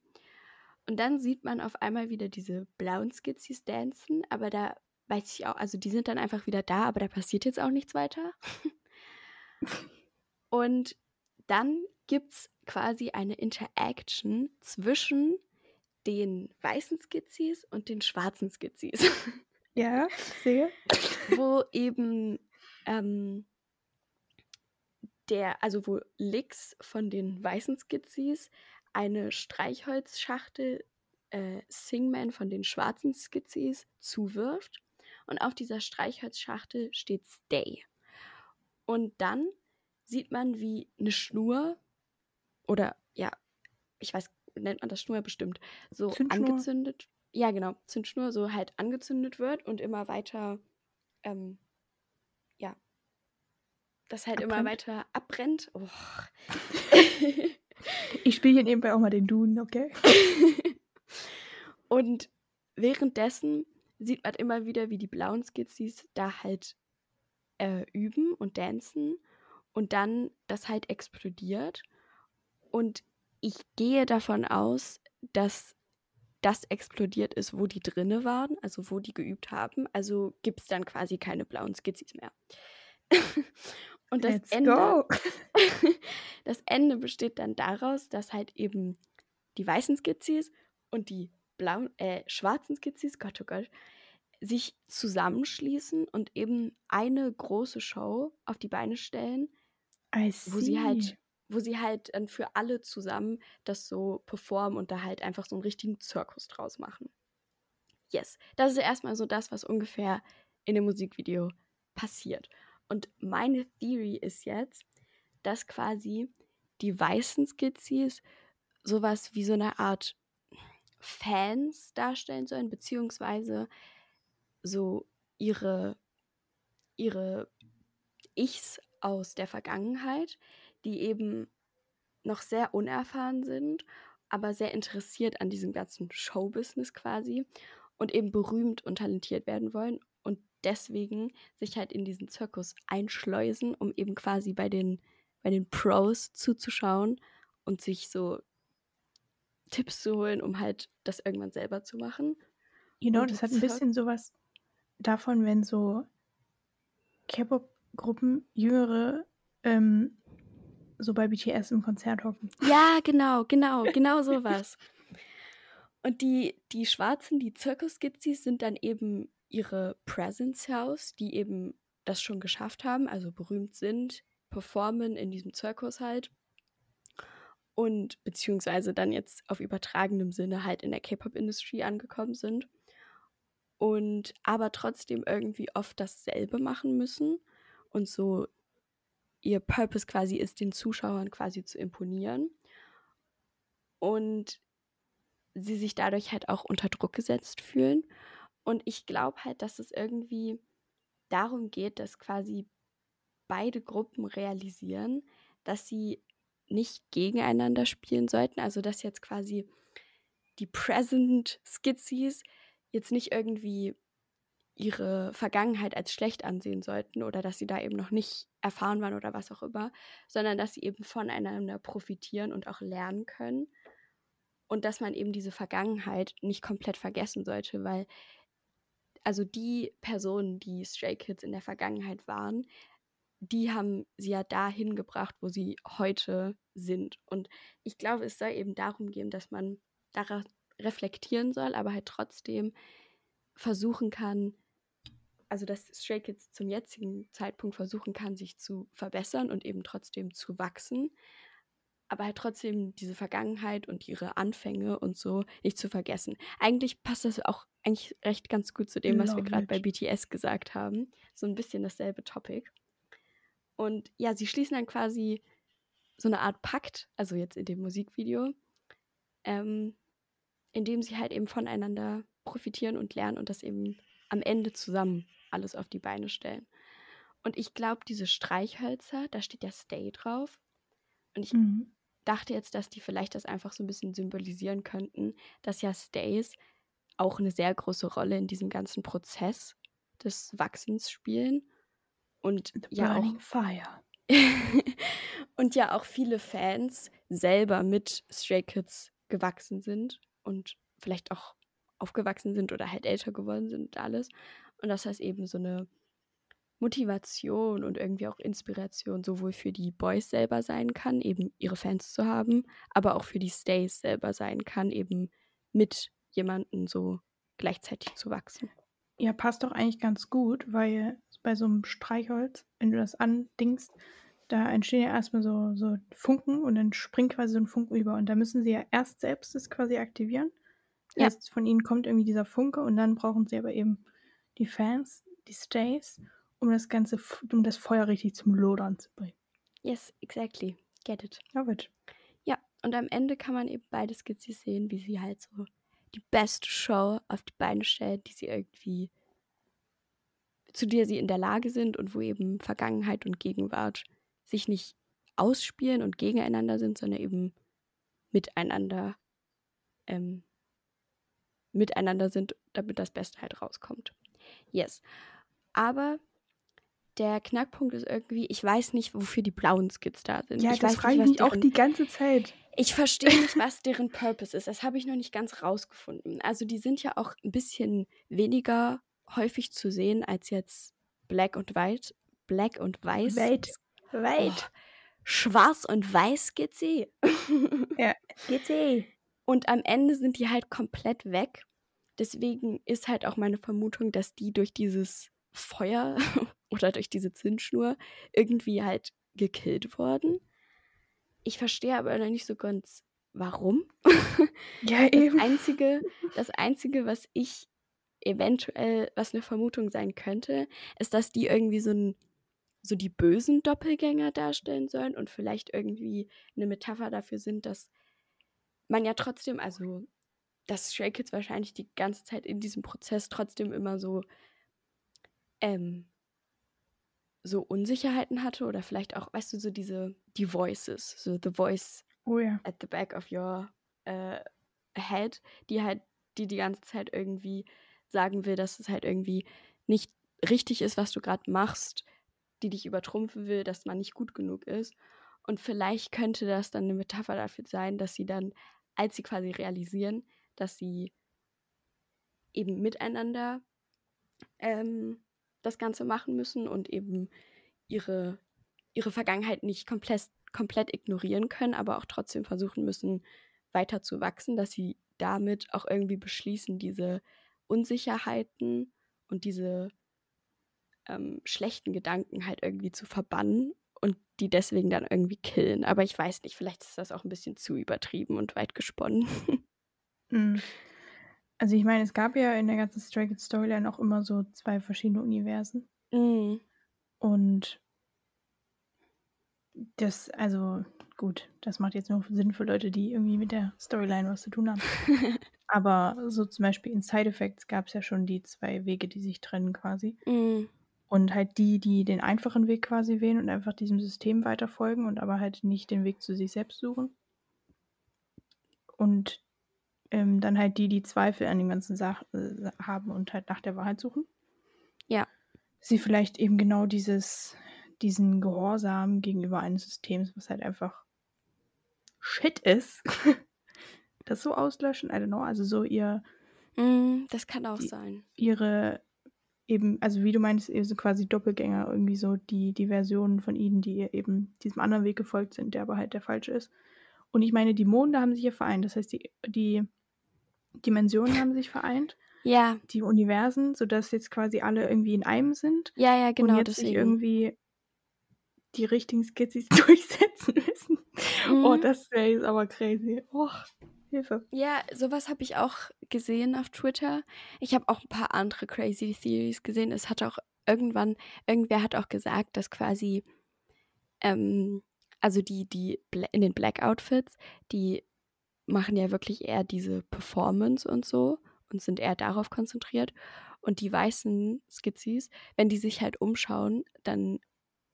Und dann sieht man auf einmal wieder diese blauen Skizis dancen, aber da weiß ich auch, also die sind dann einfach wieder da, aber da passiert jetzt auch nichts weiter. Und dann gibt es quasi eine Interaction zwischen den weißen Skizis und den schwarzen Skizis, ja, sehe. wo eben ähm, der, also wo Lix von den weißen Skizis eine Streichholzschachtel äh, Singman von den schwarzen Skizis zuwirft. Und auf dieser Streichholzschachtel steht Stay. Und dann sieht man, wie eine Schnur oder ja, ich weiß, nennt man das Schnur bestimmt, so Zündschnur. angezündet. Ja, genau, Zündschnur so halt angezündet wird und immer weiter, ähm, ja, das halt immer Abbrennt. weiter abbrennt. Oh. Ich spiele hier nebenbei auch mal den Duden, okay? und währenddessen sieht man immer wieder, wie die blauen Skizis da halt äh, üben und dancen und dann das halt explodiert. Und ich gehe davon aus, dass das explodiert ist, wo die drinne waren, also wo die geübt haben. Also gibt es dann quasi keine blauen Skizis mehr. und das Let's Ende, das Ende besteht dann daraus, dass halt eben die weißen Skizis und die blauen, äh, schwarzen Skizis, Gott oh Gott, sich zusammenschließen und eben eine große Show auf die Beine stellen, wo sie halt, wo sie halt dann für alle zusammen das so performen und da halt einfach so einen richtigen Zirkus draus machen. Yes, das ist erstmal so das, was ungefähr in dem Musikvideo passiert. Und meine Theory ist jetzt, dass quasi die weißen Skizis sowas wie so eine Art Fans darstellen sollen, beziehungsweise so ihre, ihre Ichs aus der Vergangenheit, die eben noch sehr unerfahren sind, aber sehr interessiert an diesem ganzen Showbusiness quasi und eben berühmt und talentiert werden wollen und deswegen sich halt in diesen Zirkus einschleusen, um eben quasi bei den, bei den Pros zuzuschauen und sich so Tipps zu holen, um halt das irgendwann selber zu machen. You know, das hat ein bisschen sowas davon, wenn so K-Pop-Gruppen jüngere ähm, so bei BTS im Konzert hocken. Ja, genau, genau, genau sowas. Und die, die Schwarzen, die Zirkusskizis, sind dann eben ihre Presence House, die eben das schon geschafft haben, also berühmt sind, performen in diesem Zirkus halt. Und beziehungsweise dann jetzt auf übertragenem Sinne halt in der K-Pop-Industrie angekommen sind. Und aber trotzdem irgendwie oft dasselbe machen müssen. Und so ihr Purpose quasi ist, den Zuschauern quasi zu imponieren. Und sie sich dadurch halt auch unter Druck gesetzt fühlen. Und ich glaube halt, dass es irgendwie darum geht, dass quasi beide Gruppen realisieren, dass sie nicht gegeneinander spielen sollten. Also dass jetzt quasi die Present Skizzies jetzt nicht irgendwie ihre Vergangenheit als schlecht ansehen sollten oder dass sie da eben noch nicht erfahren waren oder was auch immer, sondern dass sie eben voneinander profitieren und auch lernen können und dass man eben diese Vergangenheit nicht komplett vergessen sollte, weil also die Personen, die Stray Kids in der Vergangenheit waren, die haben sie ja dahin gebracht, wo sie heute sind. Und ich glaube, es soll eben darum gehen, dass man daraus, reflektieren soll, aber halt trotzdem versuchen kann, also dass Stray Kids zum jetzigen Zeitpunkt versuchen kann, sich zu verbessern und eben trotzdem zu wachsen, aber halt trotzdem diese Vergangenheit und ihre Anfänge und so nicht zu vergessen. Eigentlich passt das auch eigentlich recht ganz gut zu dem, was wir gerade bei BTS gesagt haben. So ein bisschen dasselbe Topic. Und ja, sie schließen dann quasi so eine Art Pakt, also jetzt in dem Musikvideo, ähm, in dem sie halt eben voneinander profitieren und lernen und das eben am Ende zusammen alles auf die Beine stellen. Und ich glaube, diese Streichhölzer, da steht ja Stay drauf. Und ich mhm. dachte jetzt, dass die vielleicht das einfach so ein bisschen symbolisieren könnten, dass ja Stays auch eine sehr große Rolle in diesem ganzen Prozess des Wachsens spielen. Und ja Burning Fire. und ja auch viele Fans selber mit Stray Kids gewachsen sind und vielleicht auch aufgewachsen sind oder halt älter geworden sind und alles. Und dass das eben so eine Motivation und irgendwie auch Inspiration sowohl für die Boys selber sein kann, eben ihre Fans zu haben, aber auch für die Stays selber sein kann, eben mit jemandem so gleichzeitig zu wachsen. Ja, passt doch eigentlich ganz gut, weil bei so einem Streichholz, wenn du das andingst, da entstehen ja erstmal so, so Funken und dann springt quasi so ein Funken über. Und da müssen sie ja erst selbst das quasi aktivieren. Ja. Erst von ihnen kommt irgendwie dieser Funke und dann brauchen sie aber eben die Fans, die Stays, um das Ganze, um das Feuer richtig zum Lodern zu bringen. Yes, exactly. Get it. Love it. Ja, und am Ende kann man eben beide Skizzen sehen, wie sie halt so die beste Show auf die Beine stellt, die sie irgendwie, zu der sie in der Lage sind und wo eben Vergangenheit und Gegenwart sich nicht ausspielen und gegeneinander sind, sondern eben miteinander ähm, miteinander sind, damit das Beste halt rauskommt. Yes. Aber der Knackpunkt ist irgendwie, ich weiß nicht, wofür die blauen Skits da sind. Ja, ich das frage ich mich auch die ganze Zeit. Ich verstehe nicht, was deren Purpose ist. Das habe ich noch nicht ganz rausgefunden. Also die sind ja auch ein bisschen weniger häufig zu sehen als jetzt Black und White. Black und Weiß. White. White. Oh, Schwarz und Weiß GC. ja, GC. Und am Ende sind die halt komplett weg. Deswegen ist halt auch meine Vermutung, dass die durch dieses Feuer oder durch diese Zündschnur irgendwie halt gekillt wurden. Ich verstehe aber noch nicht so ganz, warum. Ja, das eben. Einzige, das Einzige, was ich eventuell, was eine Vermutung sein könnte, ist, dass die irgendwie so ein so die bösen Doppelgänger darstellen sollen und vielleicht irgendwie eine Metapher dafür sind, dass man ja trotzdem, also dass Stray Kids wahrscheinlich die ganze Zeit in diesem Prozess trotzdem immer so ähm, so Unsicherheiten hatte oder vielleicht auch, weißt du, so diese, die Voices, so the voice oh ja. at the back of your uh, head, die halt, die die ganze Zeit irgendwie sagen will, dass es halt irgendwie nicht richtig ist, was du gerade machst, die dich übertrumpfen will, dass man nicht gut genug ist. Und vielleicht könnte das dann eine Metapher dafür sein, dass sie dann, als sie quasi realisieren, dass sie eben miteinander ähm, das Ganze machen müssen und eben ihre, ihre Vergangenheit nicht komplett, komplett ignorieren können, aber auch trotzdem versuchen müssen, weiter zu wachsen, dass sie damit auch irgendwie beschließen, diese Unsicherheiten und diese ähm, schlechten Gedanken halt irgendwie zu verbannen und die deswegen dann irgendwie killen. Aber ich weiß nicht, vielleicht ist das auch ein bisschen zu übertrieben und weit gesponnen. Mhm. Also ich meine, es gab ja in der ganzen Stray Kids Storyline auch immer so zwei verschiedene Universen. Mhm. Und das, also gut, das macht jetzt nur Sinn für Leute, die irgendwie mit der Storyline was zu tun haben. Aber so zum Beispiel in Side Effects gab es ja schon die zwei Wege, die sich trennen quasi. Mhm. Und halt die, die den einfachen Weg quasi wählen und einfach diesem System weiter folgen und aber halt nicht den Weg zu sich selbst suchen. Und ähm, dann halt die, die Zweifel an den ganzen Sachen äh, haben und halt nach der Wahrheit suchen. Ja. Sie vielleicht eben genau dieses, diesen Gehorsam gegenüber eines Systems, was halt einfach Shit ist, das so auslöschen. I don't know. Also so ihr. Mm, das kann auch die, sein. Ihre eben, also wie du meinst, so quasi Doppelgänger, irgendwie so die, die Versionen von ihnen, die eben diesem anderen Weg gefolgt sind, der aber halt der falsche ist. Und ich meine, die Monde haben sich ja vereint. Das heißt, die, die Dimensionen haben sich vereint, Ja, die Universen, sodass jetzt quasi alle irgendwie in einem sind ja, ja, genau, und jetzt sich deswegen. irgendwie die richtigen Skizzen durchsetzen müssen. Oh, Mhm. das wäre jetzt aber crazy. Oh, Hilfe. Ja, sowas habe ich auch gesehen auf Twitter. Ich habe auch ein paar andere crazy Theories gesehen. Es hat auch irgendwann, irgendwer hat auch gesagt, dass quasi, ähm, also die, die in den Black Outfits, die machen ja wirklich eher diese Performance und so und sind eher darauf konzentriert. Und die weißen Skizis, wenn die sich halt umschauen, dann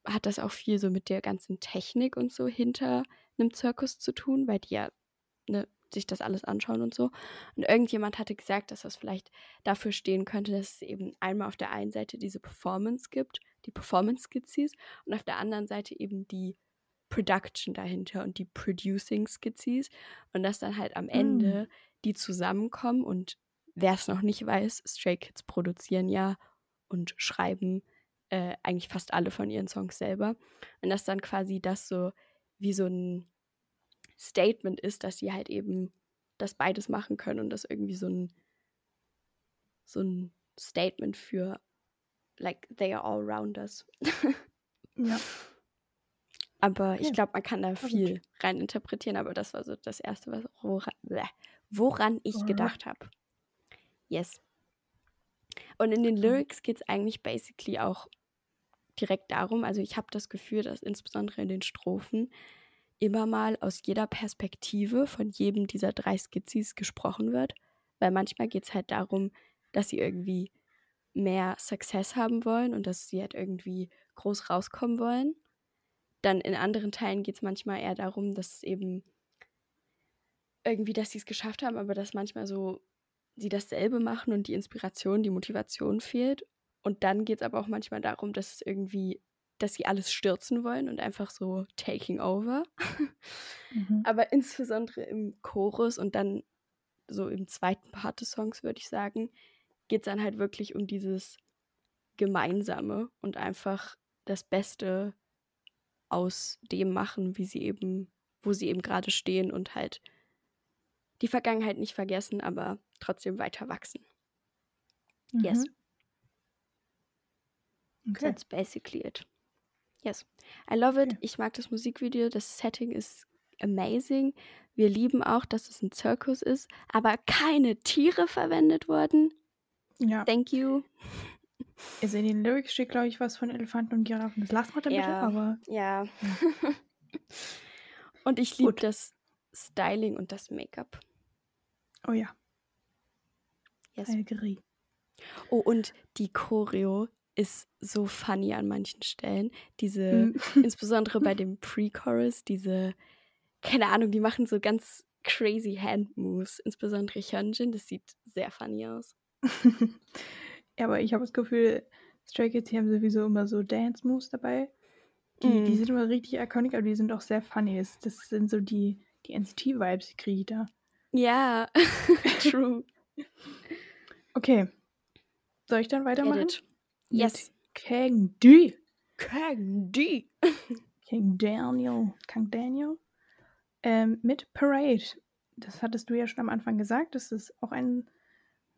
hat das auch viel so mit der ganzen Technik und so hinter einem Zirkus zu tun, weil die ja ne, sich das alles anschauen und so. Und irgendjemand hatte gesagt, dass das vielleicht dafür stehen könnte, dass es eben einmal auf der einen Seite diese Performance gibt, die Performance-Skizis, und auf der anderen Seite eben die Production dahinter und die Producing-Skizis. Und dass dann halt am Ende die zusammenkommen und wer es noch nicht weiß, Stray Kids produzieren ja und schreiben äh, eigentlich fast alle von ihren Songs selber. Und dass dann quasi das so wie so ein Statement ist, dass sie halt eben das beides machen können und das irgendwie so ein so ein Statement für like they are all rounders. Ja. Aber ich glaube, man kann da viel rein interpretieren, aber das war so das erste, was woran, woran ich Alright. gedacht habe. Yes. Und in den. Lyrics geht es eigentlich basically auch direkt darum, also ich habe das Gefühl, dass insbesondere in den Strophen immer mal aus jeder Perspektive von jedem dieser drei Skizis gesprochen wird, weil manchmal geht es halt darum, dass sie irgendwie mehr Success haben wollen und dass sie halt irgendwie groß rauskommen wollen. Dann in anderen Teilen geht es manchmal eher darum, dass es eben irgendwie, dass sie es geschafft haben, aber dass manchmal so sie dasselbe machen und die Inspiration, die Motivation fehlt. Und dann geht es aber auch manchmal darum, dass es irgendwie, dass sie alles stürzen wollen und einfach so taking over. Mhm. Aber insbesondere im Chorus und dann so im zweiten Part des Songs, würde ich sagen, geht es dann halt wirklich um dieses Gemeinsame und einfach das Beste aus dem machen, wie sie eben, wo sie eben gerade stehen und halt die Vergangenheit nicht vergessen, aber trotzdem weiter wachsen. Yes. Mhm. Okay. That's basically it. Yes. I love it. Okay. Ich mag das Musikvideo. Das Setting ist amazing. Wir lieben auch, dass es ein Zirkus ist, aber keine Tiere verwendet wurden. Ja. Thank you. Also in den Lyrics steht, glaube ich, was von Elefanten und Giraffen. Das lassen wir dann bitte, Ja. aber Ja. und ich liebe das Styling und das Make-up. oh ja, Yes. I agree. Oh, und die Choreo ist so funny an manchen Stellen. Diese, Mhm. insbesondere bei dem Pre-Chorus, diese, keine Ahnung, die machen so ganz crazy Hand-Moves. Insbesondere Hyunjin, das sieht sehr funny aus. ja, aber ich habe das Gefühl, Stray Kids, die haben sowieso immer so Dance-Moves dabei. Die, die Mm. sind immer richtig iconic, aber die sind auch sehr funny. Das, das sind so die, die NCT-Vibes, die kriege ich da. Ja, true. Okay. Soll ich dann weitermachen? Get it. Yes. Kang D. Candy. King Daniel. Kang Daniel. Ähm, mit Parade. Das hattest du ja schon am Anfang gesagt, dass es auch ein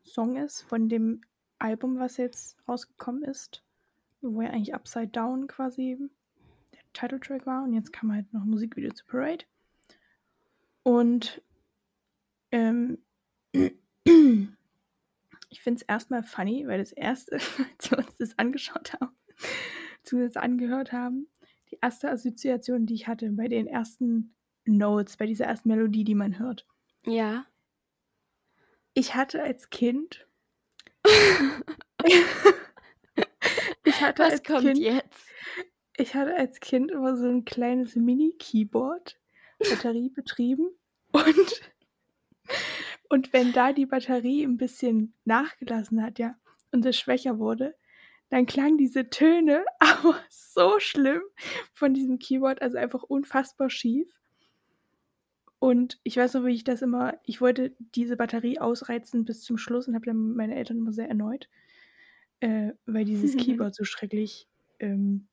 Song ist von dem Album, was jetzt rausgekommen ist. Wo ja eigentlich Upside Down quasi der Titeltrack war. Und jetzt kam halt noch ein Musikvideo zu Parade. Und ähm, ich finde es erstmal funny, weil das erste, als wir uns das angeschaut haben, beziehungsweise angehört haben, die erste Assoziation, die ich hatte bei den ersten Notes, bei dieser ersten Melodie, die man hört. Ja. Ich hatte als Kind. Ich hatte Was als kommt Kind, jetzt? ich hatte als Kind immer so ein kleines Mini-Keyboard, batteriebetrieben. Und, und wenn da die Batterie ein bisschen nachgelassen hat, ja, und es schwächer wurde, dann klangen diese Töne aber so schlimm von diesem Keyboard, also einfach unfassbar schief. Und ich weiß noch, wie ich das immer, ich wollte diese Batterie ausreizen bis zum Schluss und habe dann meine Eltern immer sehr erneut, äh, weil dieses Keyboard so schrecklich ähm,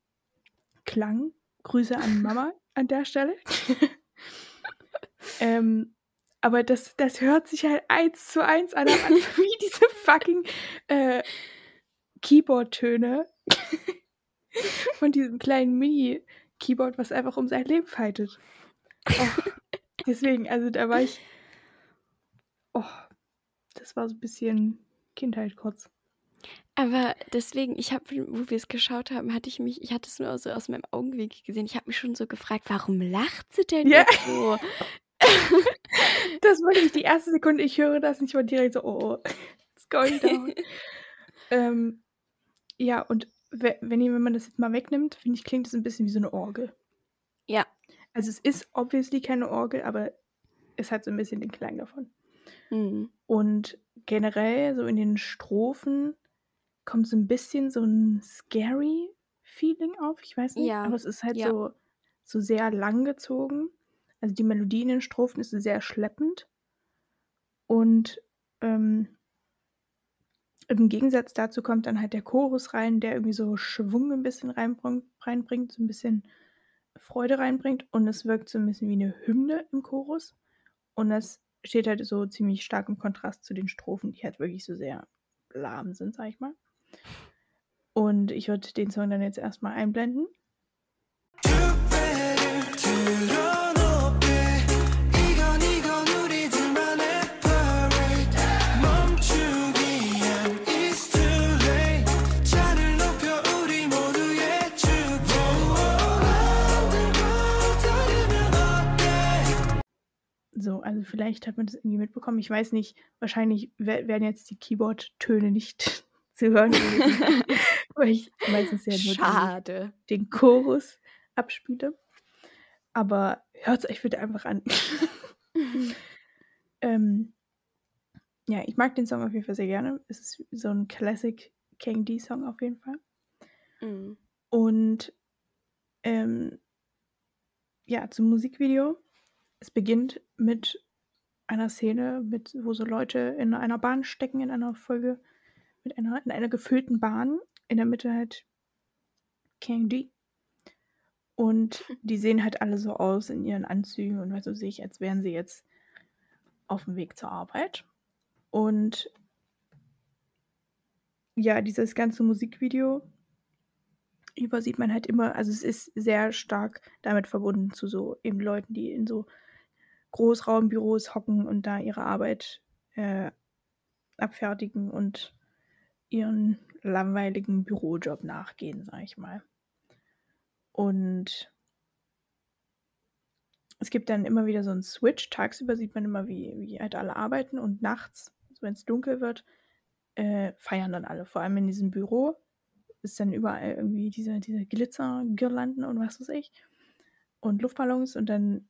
klang. Grüße an Mama an der Stelle. ähm, aber das, das hört sich halt eins zu eins an, an wie diese fucking äh, Keyboard-Töne von diesem kleinen Mini-Keyboard, was einfach um sein Leben fightet. Oh, deswegen, also da war ich. Oh, das war so ein bisschen Kindheit kurz. Aber deswegen, ich habe, wo wir es geschaut haben, hatte ich mich, ich hatte es nur so aus meinem Augenwinkel gesehen. Ich habe mich schon so gefragt, warum lacht sie denn Ja. jetzt so? Das war wirklich die erste Sekunde, ich höre das und ich war direkt so, oh, oh it's going down. ähm, ja, und we- wenn, wenn man das jetzt mal wegnimmt, finde ich, klingt es ein bisschen wie so eine Orgel. Ja. Also es ist obviously keine Orgel, aber es hat so ein bisschen den Klang davon. Mhm. Und generell, so in den Strophen, kommt so ein bisschen so ein scary Feeling auf. Ich weiß nicht, Ja, aber es ist halt ja. so, so sehr lang gezogen. Also die Melodie in den Strophen ist sehr schleppend. Und ähm, im Gegensatz dazu kommt dann halt der Chorus rein, der irgendwie so Schwung ein bisschen reinbringt, reinbringt so ein bisschen Freude reinbringt. Und es wirkt so ein bisschen wie eine Hymne im Chorus. Und das steht halt so ziemlich stark im Kontrast zu den Strophen, die halt wirklich so sehr lahm sind, sag ich mal. Und ich würde den Song dann jetzt erstmal einblenden. So, also vielleicht hat man das irgendwie mitbekommen. Ich weiß nicht, wahrscheinlich wer- werden jetzt die Keyboard-Töne nicht zu hören, weil ich meistens ja nur den, Schade. den Chorus abspiele. Aber hört es euch bitte einfach an. ähm, ja, ich mag den Song auf jeden Fall sehr gerne. Es ist so ein Classic King D-Song auf jeden Fall. Mhm. Und ähm, ja, zum Musikvideo. Es beginnt mit einer Szene, mit, wo so Leute in einer Bahn stecken, in einer Folge, mit einer, in einer gefüllten Bahn. In der Mitte halt King D. Und die sehen halt alle so aus in ihren Anzügen und was weiß ich, als wären sie jetzt auf dem Weg zur Arbeit. Und ja, dieses ganze Musikvideo über sieht man halt immer, also es ist sehr stark damit verbunden zu so eben Leuten, die in so Großraumbüros hocken und da ihre Arbeit äh, abfertigen und ihren langweiligen Bürojob nachgehen, sag ich mal. Und es gibt dann immer wieder so einen Switch. Tagsüber sieht man immer, wie, wie halt alle arbeiten und nachts, also wenn es dunkel wird, äh, feiern dann alle. Vor allem in diesem Büro ist dann überall irgendwie diese, diese Glitzergirlanden und was weiß ich. Und Luftballons und dann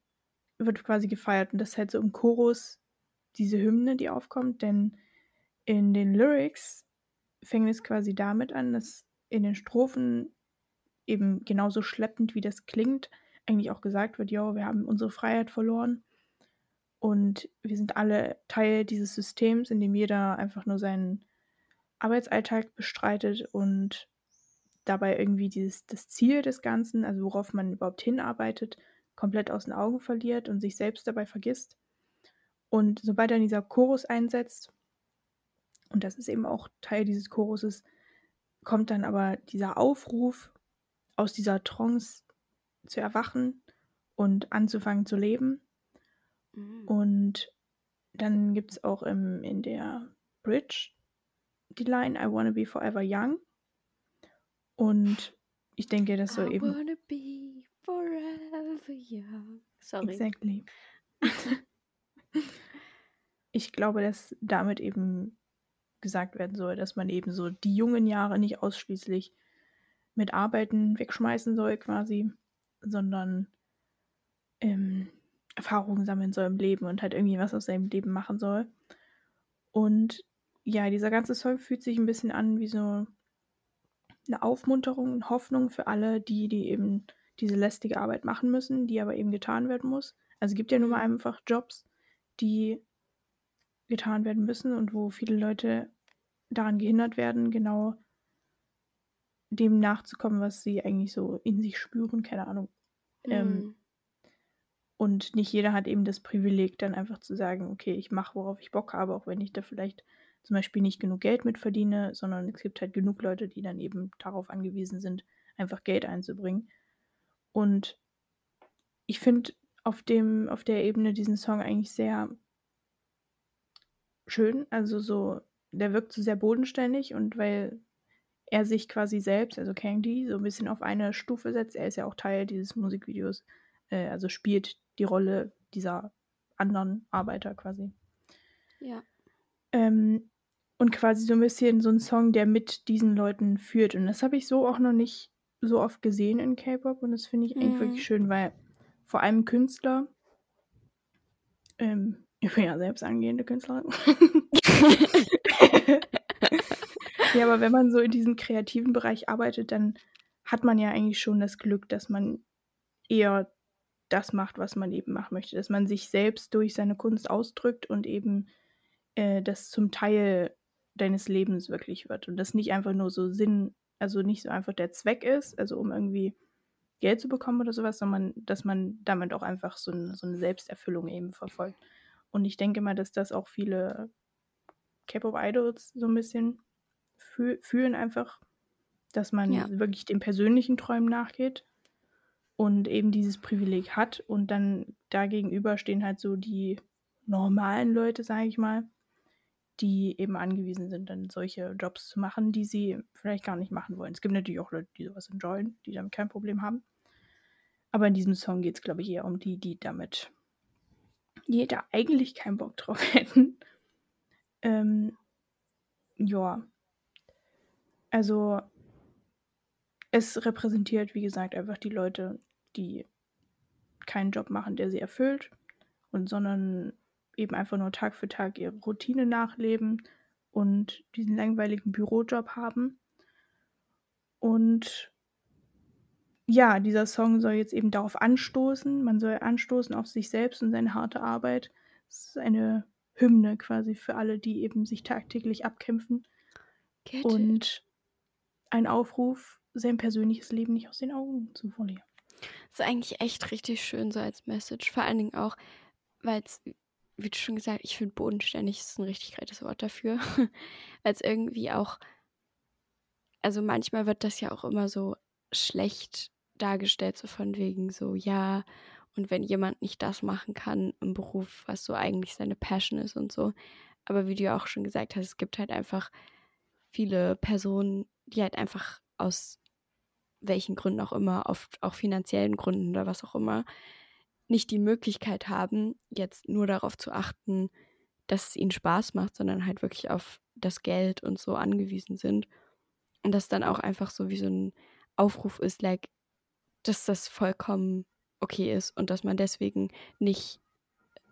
wird quasi gefeiert. Und das ist halt so im Chorus diese Hymne, die aufkommt, denn in den Lyrics fängt es quasi damit an, dass in den Strophen eben genauso schleppend wie das klingt, eigentlich auch gesagt wird, ja, wir haben unsere Freiheit verloren und wir sind alle Teil dieses Systems, in dem jeder einfach nur seinen Arbeitsalltag bestreitet und dabei irgendwie dieses, das Ziel des Ganzen, also worauf man überhaupt hinarbeitet, komplett aus den Augen verliert und sich selbst dabei vergisst. Und sobald dann dieser Chorus einsetzt, und das ist eben auch Teil dieses Choruses, kommt dann aber dieser Aufruf, aus dieser Trance zu erwachen und anzufangen zu leben. Mhm. Und dann gibt es auch im, in der Bridge die Line I wanna be forever young. Und ich denke, dass so eben. Forever young. Sorry. Exactly. ich glaube, dass damit eben gesagt werden soll, dass man eben so die jungen Jahre nicht ausschließlich mit Arbeiten wegschmeißen soll, quasi, sondern ähm, Erfahrungen sammeln soll im Leben und halt irgendwie was aus seinem Leben machen soll. Und ja, dieser ganze Song fühlt sich ein bisschen an wie so eine Aufmunterung und Hoffnung für alle, die, die eben diese lästige Arbeit machen müssen, die aber eben getan werden muss. Also es gibt ja nun mal Mhm. einfach Jobs, die getan werden müssen und wo viele Leute daran gehindert werden, genau dem nachzukommen, was sie eigentlich so in sich spüren, keine Ahnung. Ähm, Mhm. Und nicht jeder hat eben das Privileg, dann einfach zu sagen, okay, ich mache, worauf ich Bock habe, auch wenn ich da vielleicht zum Beispiel nicht genug Geld mit verdiene, sondern es gibt halt genug Leute, die dann eben darauf angewiesen sind, einfach Geld einzubringen. Und ich finde auf dem, auf der Ebene diesen Song eigentlich sehr schön. Also so, der wirkt so sehr bodenständig und weil er sich quasi selbst, also Candy, so ein bisschen auf eine Stufe setzt. Er ist ja auch Teil dieses Musikvideos, äh, also spielt die Rolle dieser anderen Arbeiter quasi. Ja. Ähm, und quasi so ein bisschen so ein Song, der mit diesen Leuten führt. Und das habe ich so auch noch nicht so oft gesehen in K-Pop und das finde ich eigentlich Mhm. wirklich schön, weil vor allem Künstler, ähm, ich bin ja selbst angehende Künstlerin. ja, aber wenn man so in diesem kreativen Bereich arbeitet, dann hat man ja eigentlich schon das Glück, dass man eher das macht, was man eben machen möchte. Dass man sich selbst durch seine Kunst ausdrückt und eben äh, das zum Teil deines Lebens wirklich wird. Und das nicht einfach nur so Sinn, also nicht so einfach der Zweck ist, also um irgendwie Geld zu bekommen oder sowas, sondern dass man damit auch einfach so, ein, so eine Selbsterfüllung eben verfolgt. Und ich denke mal, dass das auch viele K-Pop-Idols so ein bisschen fühl fühlen einfach, dass man Ja. wirklich den persönlichen Träumen nachgeht und eben dieses Privileg hat und dann dagegenüber stehen halt so die normalen Leute, sage ich mal, die eben angewiesen sind, dann solche Jobs zu machen, die sie vielleicht gar nicht machen wollen. Es gibt natürlich auch Leute, die sowas enjoyen, die damit kein Problem haben. Aber in diesem Song geht es, glaube ich, eher um die, die damit, die da eigentlich keinen Bock drauf hätten. Ähm, ja. Also, es repräsentiert, wie gesagt, einfach die Leute, die keinen Job machen, der sie erfüllt, und sondern eben einfach nur Tag für Tag ihre Routine nachleben und diesen langweiligen Bürojob haben. Und ja, dieser Song soll jetzt eben darauf anstoßen. Man soll anstoßen auf sich selbst und seine harte Arbeit. Es ist eine Hymne quasi für alle, die eben sich tagtäglich abkämpfen. Get it. Und ein Aufruf, sein persönliches Leben nicht aus den Augen zu verlieren. Das ist eigentlich echt richtig schön so als Message. Vor allen Dingen auch, weil es, wie du schon gesagt ich finde bodenständig ist ein richtig geiles Wort dafür. es irgendwie auch, also manchmal wird das ja auch immer so schlecht dargestellt, so von wegen so, ja, und wenn jemand nicht das machen kann im Beruf, was so eigentlich seine Passion ist und so. Aber wie du ja auch schon gesagt hast, es gibt halt einfach viele Personen, die halt einfach aus welchen Gründen auch immer, oft auch finanziellen Gründen oder was auch immer, nicht die Möglichkeit haben, jetzt nur darauf zu achten, dass es ihnen Spaß macht, sondern halt wirklich auf das Geld und so angewiesen sind. Und das dann auch einfach so wie so ein Aufruf ist, like, dass das vollkommen okay ist und dass man deswegen nicht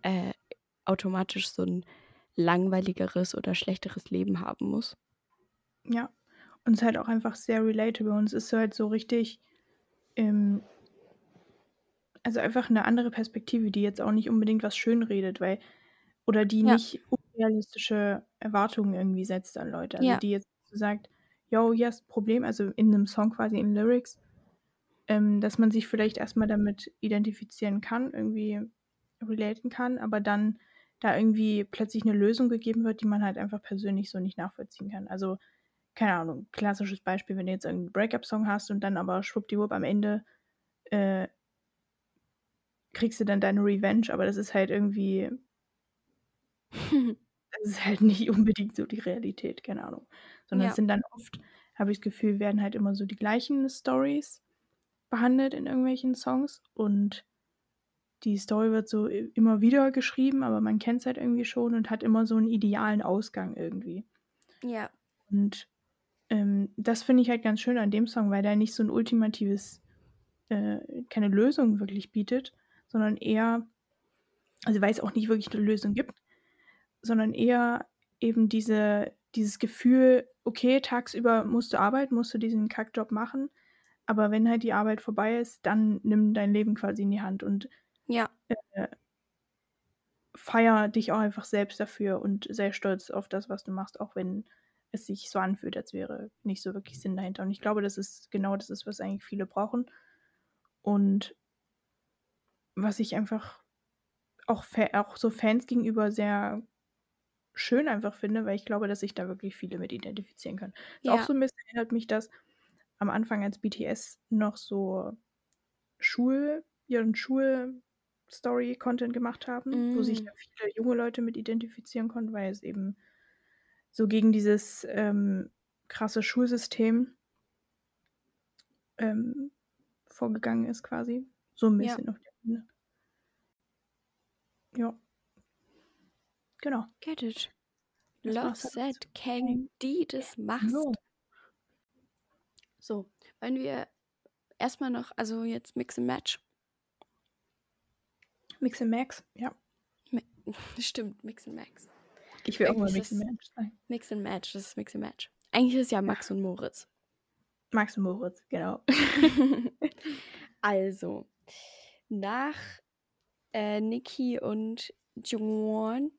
äh, automatisch so ein langweiligeres oder schlechteres Leben haben muss. Ja. Und es ist halt auch einfach sehr relatable. Und es ist halt so richtig, ähm, also einfach eine andere Perspektive, die jetzt auch nicht unbedingt was schönredet, weil, oder die Ja. nicht unrealistische Erwartungen irgendwie setzt an Leute. Also Ja. die jetzt so sagt, yo, hier ist ein Problem, also in einem Song quasi in Lyrics, ähm, dass man sich vielleicht erstmal damit identifizieren kann, irgendwie relaten kann, aber dann da irgendwie plötzlich eine Lösung gegeben wird, die man halt einfach persönlich so nicht nachvollziehen kann. Also, keine Ahnung, klassisches Beispiel, wenn du jetzt einen Breakup-Song hast und dann aber schwuppdiwupp am Ende äh, kriegst du dann deine Revenge, aber das ist halt irgendwie, das ist halt nicht unbedingt so die Realität, keine Ahnung. Sondern Ja. es sind dann oft, habe ich das Gefühl, werden halt immer so die gleichen Stories behandelt in irgendwelchen Songs und die Story wird so immer wieder geschrieben, aber man kennt es halt irgendwie schon und hat immer so einen idealen Ausgang irgendwie. ja. Und ähm, das finde ich halt ganz schön an dem Song, weil der nicht so ein ultimatives, äh, keine Lösung wirklich bietet, sondern eher, also weil es auch nicht wirklich eine Lösung gibt, sondern eher eben diese, dieses Gefühl, okay, tagsüber musst du arbeiten, musst du diesen Kackjob machen, aber wenn halt die Arbeit vorbei ist, dann nimm dein Leben quasi in die Hand und Ja. feier dich auch einfach selbst dafür und sei stolz auf das, was du machst, auch wenn es sich so anfühlt, als wäre nicht so wirklich Sinn dahinter. Und ich glaube, das ist genau das ist, was eigentlich viele brauchen. Und was ich einfach auch, auch so Fans gegenüber sehr schön einfach finde, weil ich glaube, dass sich da wirklich viele mit identifizieren können. Ist Auch Ja. so ein bisschen erinnert mich das am Anfang, als BTS noch so Schul, ihren Schul-Story-Content gemacht haben, wo sich Mm. ja viele junge Leute mit identifizieren konnten, weil es eben so gegen dieses ähm, krasse Schulsystem ähm, vorgegangen ist quasi. So ein Ja. bisschen auf der Ebene. Ja. Genau. Get it. Das Love dazu. Kang, die das machst. Jo. So, wollen wir erstmal noch, also jetzt Mix and Match. Mix and Max, ja. Stimmt, Mix and Max. Ich will auch mal Eigentlich Mix and Match sagen. Mix and Match, das ist Mix and Match. Eigentlich ist ja Max und Moritz. Max und Moritz, genau. also, nach äh, Nikki und Jungwon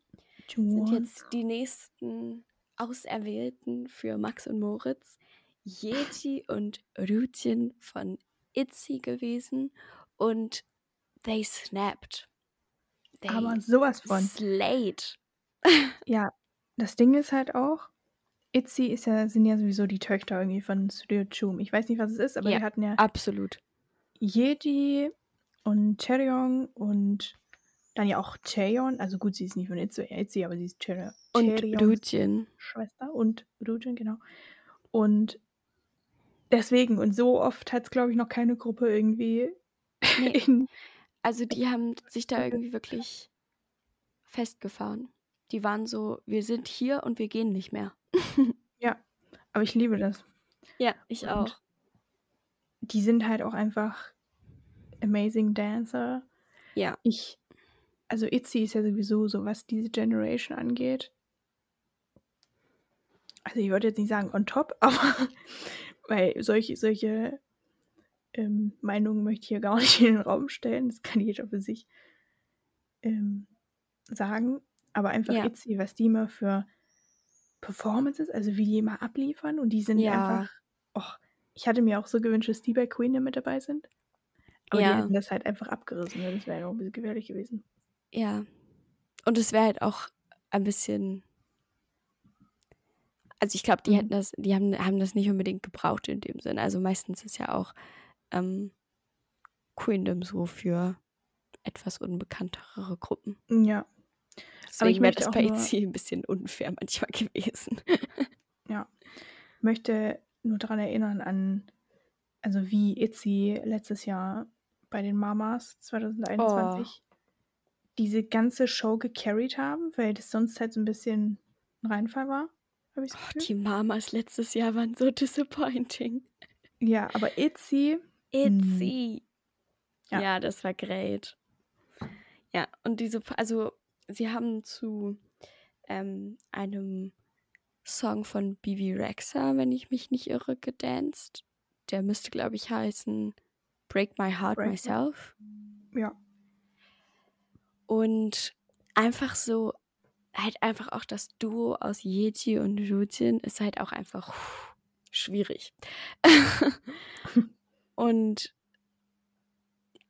sind jetzt die nächsten Auserwählten für Max und Moritz Yeti und Rütchen von ITZY gewesen und they snapped. They Aber sowas von. slayed. Ja, das Ding ist halt auch, Itzy ist ja, sind ja sowieso die Töchter irgendwie von Studio Choom. Ich weiß nicht, was es ist, aber Ja. die hatten ja Absolut. Yeji und Cheryong und dann ja auch Cheon. Also gut, sie ist nicht von Itzy, Itzy aber sie ist Cheryong. Und Rütchen. Schwester und Rujin, genau. Und deswegen, und so oft hat es, glaube ich, noch keine Gruppe irgendwie Nee. Also die haben sich da irgendwie wirklich festgefahren. Die waren so, wir sind hier und wir gehen nicht mehr. aber ich liebe das. Ja, ich Und auch. Die sind halt auch einfach amazing Dancer. Ja. Ich, also Itzy ist ja sowieso so, was diese Generation angeht. Also ich wollte jetzt nicht sagen on top, aber weil solche, solche ähm, Meinungen möchte ich hier gar nicht in den Raum stellen. Das kann jeder für sich ähm, sagen. Aber einfach Ja. Itzy, was die immer für Performances, also wie die immer abliefern und die sind Ja. einfach, och, ich hatte mir auch so gewünscht, dass die bei Queen da mit dabei sind. Aber die Ja. hätten das halt einfach abgerissen. ne? Das wäre ja auch ein bisschen gefährlich gewesen. Ja. Und es wäre halt auch ein bisschen. Also ich glaube, die Mhm. hätten das, die haben, haben das nicht unbedingt gebraucht in dem Sinn. Also meistens ist ja auch ähm, Queendom so für etwas unbekanntere Gruppen. Ja, Deswegen wäre das bei EC ein bisschen unfair manchmal gewesen. möchte nur daran erinnern an, also wie Itzy letztes Jahr bei den Mamas 2021 diese ganze Show gecarried haben, weil das sonst halt so ein bisschen ein Reinfall war. Habe ich das Oh, die Mamas letztes Jahr waren so disappointing. Ja, aber Itzy, Itzy. Ja. Ja. das war great. Ja, und diese, also sie haben zu ähm, einem Song von Bibi Rexa, wenn ich mich nicht irre, gedanced. Der müsste, glaube ich, heißen Break My Heart Break My- Myself. ja, Und einfach so, halt einfach auch das Duo aus Yeti und Rujin ist halt auch einfach puh, schwierig. und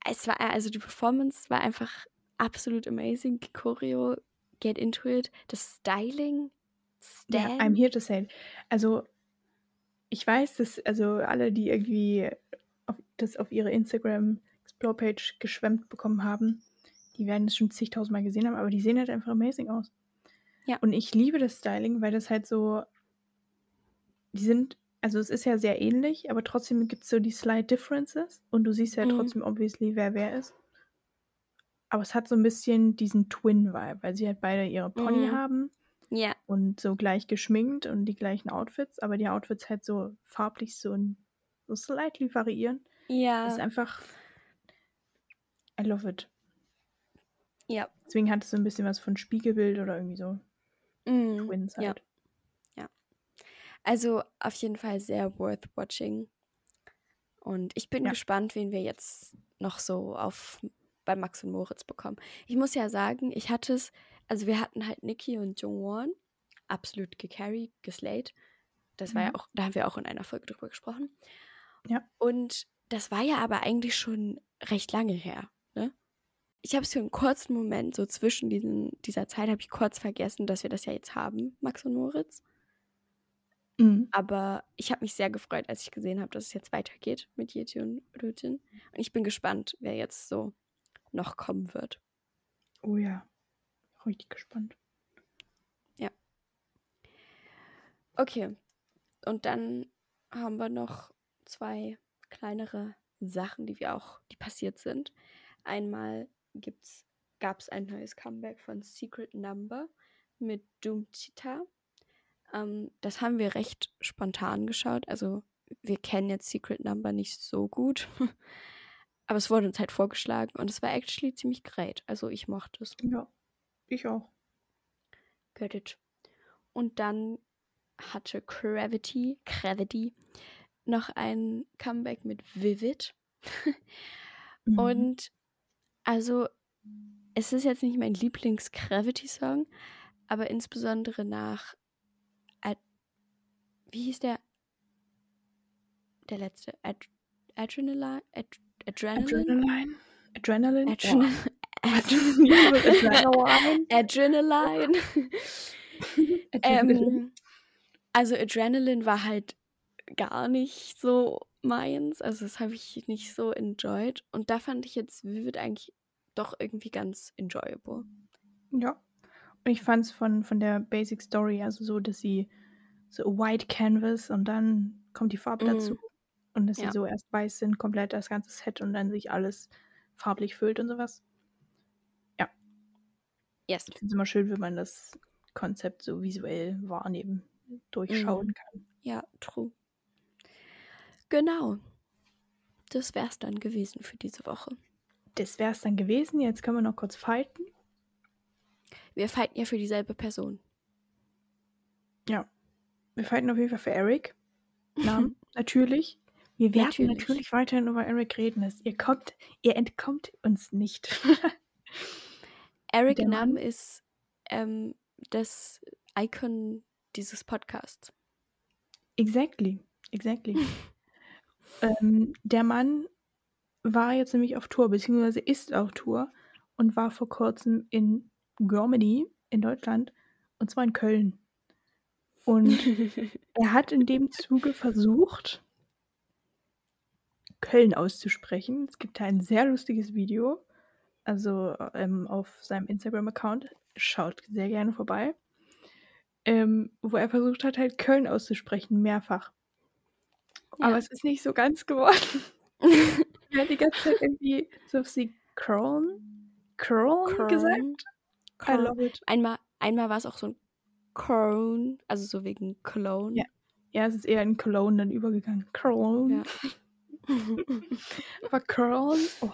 es war, also die Performance war einfach absolut amazing. Die Choreo, get into it. Das Styling, ja, Stan. I'm here to say. Also, ich weiß, dass also alle, die irgendwie das auf ihre Instagram Explore-Page geschwemmt bekommen haben, die werden es schon zigtausendmal gesehen haben, aber die sehen halt einfach amazing aus. Ja. Und ich liebe das Styling, weil das halt so, die sind, also es ist ja sehr ähnlich, aber trotzdem gibt es so die slight differences und du siehst ja Mhm. trotzdem obviously, wer wer ist. Aber es hat so ein bisschen diesen Twin-Vibe, weil sie halt beide ihre Pony Mhm. haben ja, und so gleich geschminkt und die gleichen Outfits, aber die Outfits halt so farblich so, so slightly variieren. Das ist ja, einfach. I love it. ja. Deswegen hat es so ein bisschen was von Spiegelbild oder irgendwie so Mm, Twins ja. halt. Also auf jeden Fall sehr worth watching. Und ich bin Ja. gespannt, wen wir jetzt noch so auf bei Max und Moritz bekommen. Ich muss ja sagen, ich hatte es, also wir hatten halt Nikki und Jongwon absolut gecarried, geslayed. Das war ja Mhm. auch, da haben wir auch in einer Folge drüber gesprochen. Ja. Und das war ja aber eigentlich schon recht lange her, ne? ich habe es für einen kurzen Moment, so zwischen diesen, dieser Zeit, habe ich kurz vergessen, dass wir das ja jetzt haben, Max und Moritz. Mhm. Aber ich habe mich sehr gefreut, als ich gesehen habe, dass es jetzt weitergeht mit Yeti und Rutin. Und ich bin gespannt, wer jetzt so noch kommen wird. Oh ja. Richtig gespannt. Okay. Und dann haben wir noch zwei kleinere Sachen, die wir auch, die passiert sind. Einmal gibt's, gab es ein neues Comeback von Secret Number mit Doom Cheetah. Ähm, das haben wir recht spontan geschaut. Also wir kennen jetzt Secret Number nicht so gut. Aber es wurde uns halt vorgeschlagen und es war actually ziemlich great. Also ich mochte es. Ja. Ich auch. Get it. Und dann hatte Gravity, Gravity noch ein Comeback mit Vivid. Mhm. Und also, es ist jetzt nicht mein Lieblings-Gravity-Song, aber insbesondere nach. Ad wie hieß der? Der letzte. Ad Adrenaline? Ad Adrenaline? Adrenaline. Adrenaline. Adrenaline. Adrenaline. Adrenaline. ähm, also Adrenaline war halt gar nicht so meins. Also das habe ich nicht so enjoyed. Und da fand ich jetzt Vivid eigentlich doch irgendwie ganz enjoyable. Ja. Und ich fand es von, von der Basic Story, also so, dass sie so White Canvas und dann kommt die Farbe Mhm. dazu. Und dass Ja. sie so erst weiß sind, komplett das ganze Set und dann sich alles farblich füllt und sowas. Yes. Ich finde es immer schön, wenn man das Konzept so visuell wahrnehmen, durchschauen Mhm. kann. Ja, true. Genau. Das wär's dann gewesen für diese Woche. Das wäre es dann gewesen. Jetzt können wir noch kurz fighten. Wir fighten ja für dieselbe Person. Wir fighten auf jeden Fall für Eric. Namen, natürlich. Wir werden Natürlich. natürlich. weiterhin über Eric reden. Es- Ihr kommt, ihr entkommt uns nicht. Eric Der Nam ist ähm, das Icon dieses Podcasts. exactly, exactly. ähm, der Mann war jetzt nämlich auf Tour, beziehungsweise ist auf Tour und war vor kurzem in Germany, in Deutschland, und zwar in Köln. Und er hat in dem Zuge versucht, Köln auszusprechen. Es gibt da ein sehr lustiges Video, also ähm, auf seinem Instagram-Account. Schaut sehr gerne vorbei. Ähm, wo er versucht hat, halt Köln auszusprechen, mehrfach. Aber Ja. es ist nicht so ganz geworden. er hat die ganze Zeit irgendwie so auf sie Köln, Köln gesagt. I Köln. love it. Einmal, einmal war es auch so ein Cologne, also so wegen Cologne. Ja. Ja, es ist eher in Cologne dann übergegangen. Köln. Ja. Aber Köln. Oh.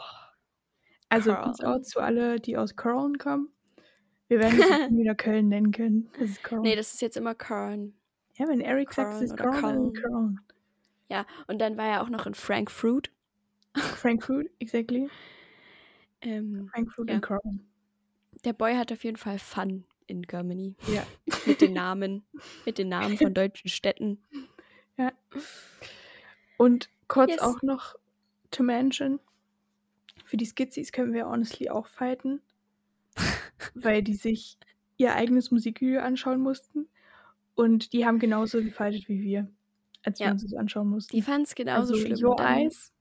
Also peace out zu alle, die aus Köln kommen. Wir werden es wieder Köln nennen können. Das ist Köln. nee, das ist jetzt immer Köln. ja, wenn Eric sagt, es ist dann Köln. Köln. Ja, und dann war er auch noch in Frankfurt. Frankfurt, exactly. Ähm, Frankfurt Ja. und Köln. der Boy hat auf jeden Fall Fun in Germany. Ja. Mit den Namen, mit den Namen von deutschen Städten. Und kurz Yes. auch noch to mention, für die Skizzies können wir honestly auch fighten, weil die sich ihr eigenes Musikvideo anschauen mussten und die haben genauso gefightet wie wir, als wir Ja. uns das anschauen mussten. Die fanden es genauso also schlimm. Your Eyes.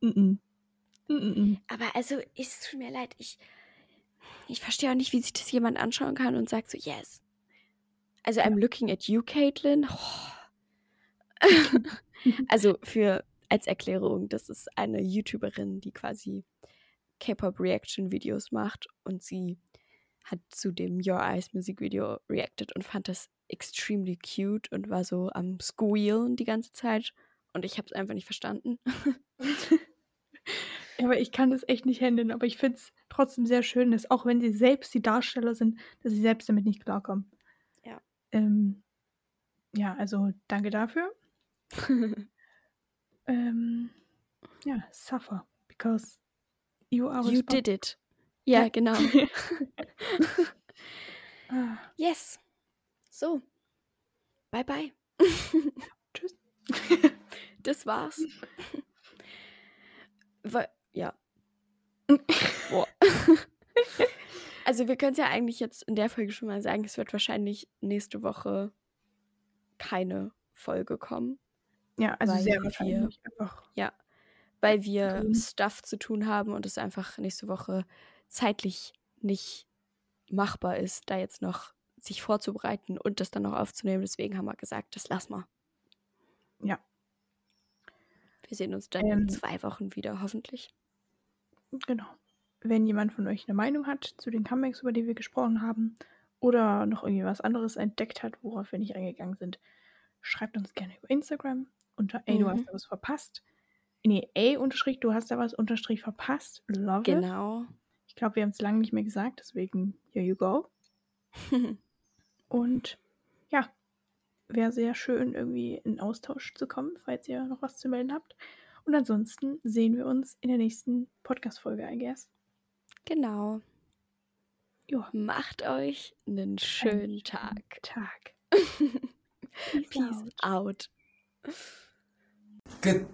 Mm -mm. Mm -mm. Aber also, es tut mir leid, ich, ich verstehe auch nicht, wie sich das jemand anschauen kann und sagt so, yes. Also, I'm looking at you, Caitlin. Oh. also, für, als Erklärung, das ist eine YouTuberin, die quasi K-Pop-Reaction-Videos macht und sie hat zu dem Your Eyes Musikvideo reacted und fand das extremely cute und war so am Squealen die ganze Zeit und ich habe es einfach nicht verstanden. Ja, aber ich kann das echt nicht handeln, aber ich finde es trotzdem sehr schön, dass auch wenn sie selbst die Darsteller sind, dass sie selbst damit nicht klarkommen. Ja. Ähm, ja, also danke dafür. Ähm, ja, suffer, because you are You did it. Ja, Ja. genau. Ah, Yes. So. Bye bye. tschüss. Das war's. Wa- ja. Boah. also wir können es ja eigentlich jetzt in der Folge schon mal sagen, es wird wahrscheinlich nächste Woche keine Folge kommen. Ja, also Weil sehr wir- wahrscheinlich einfach. Ja, weil wir Grün. Stuff zu tun haben und es einfach nächste Woche zeitlich nicht machbar ist, da jetzt noch sich vorzubereiten und das dann noch aufzunehmen. Deswegen haben wir gesagt, das lassen wir. Ja. Wir sehen uns dann Ähm. in zwei Wochen wieder, hoffentlich. Genau. Wenn jemand von euch eine Meinung hat zu den Comebacks, über die wir gesprochen haben, oder noch irgendwie was anderes entdeckt hat, worauf wir nicht eingegangen sind, schreibt uns gerne über Instagram unter ey, du Mhm. hast da was verpasst. Nee, ey, unterstrich, du hast da was unterstrich verpasst. Love it. Genau. Ich glaube, wir haben es lange nicht mehr gesagt, deswegen here you go. Und ja, wäre sehr schön, irgendwie in Austausch zu kommen, falls ihr noch was zu melden habt. Und ansonsten sehen wir uns in der nächsten Podcast-Folge, I guess. genau. Ja, Macht euch einen schönen Tag. Tag. Peace out. Good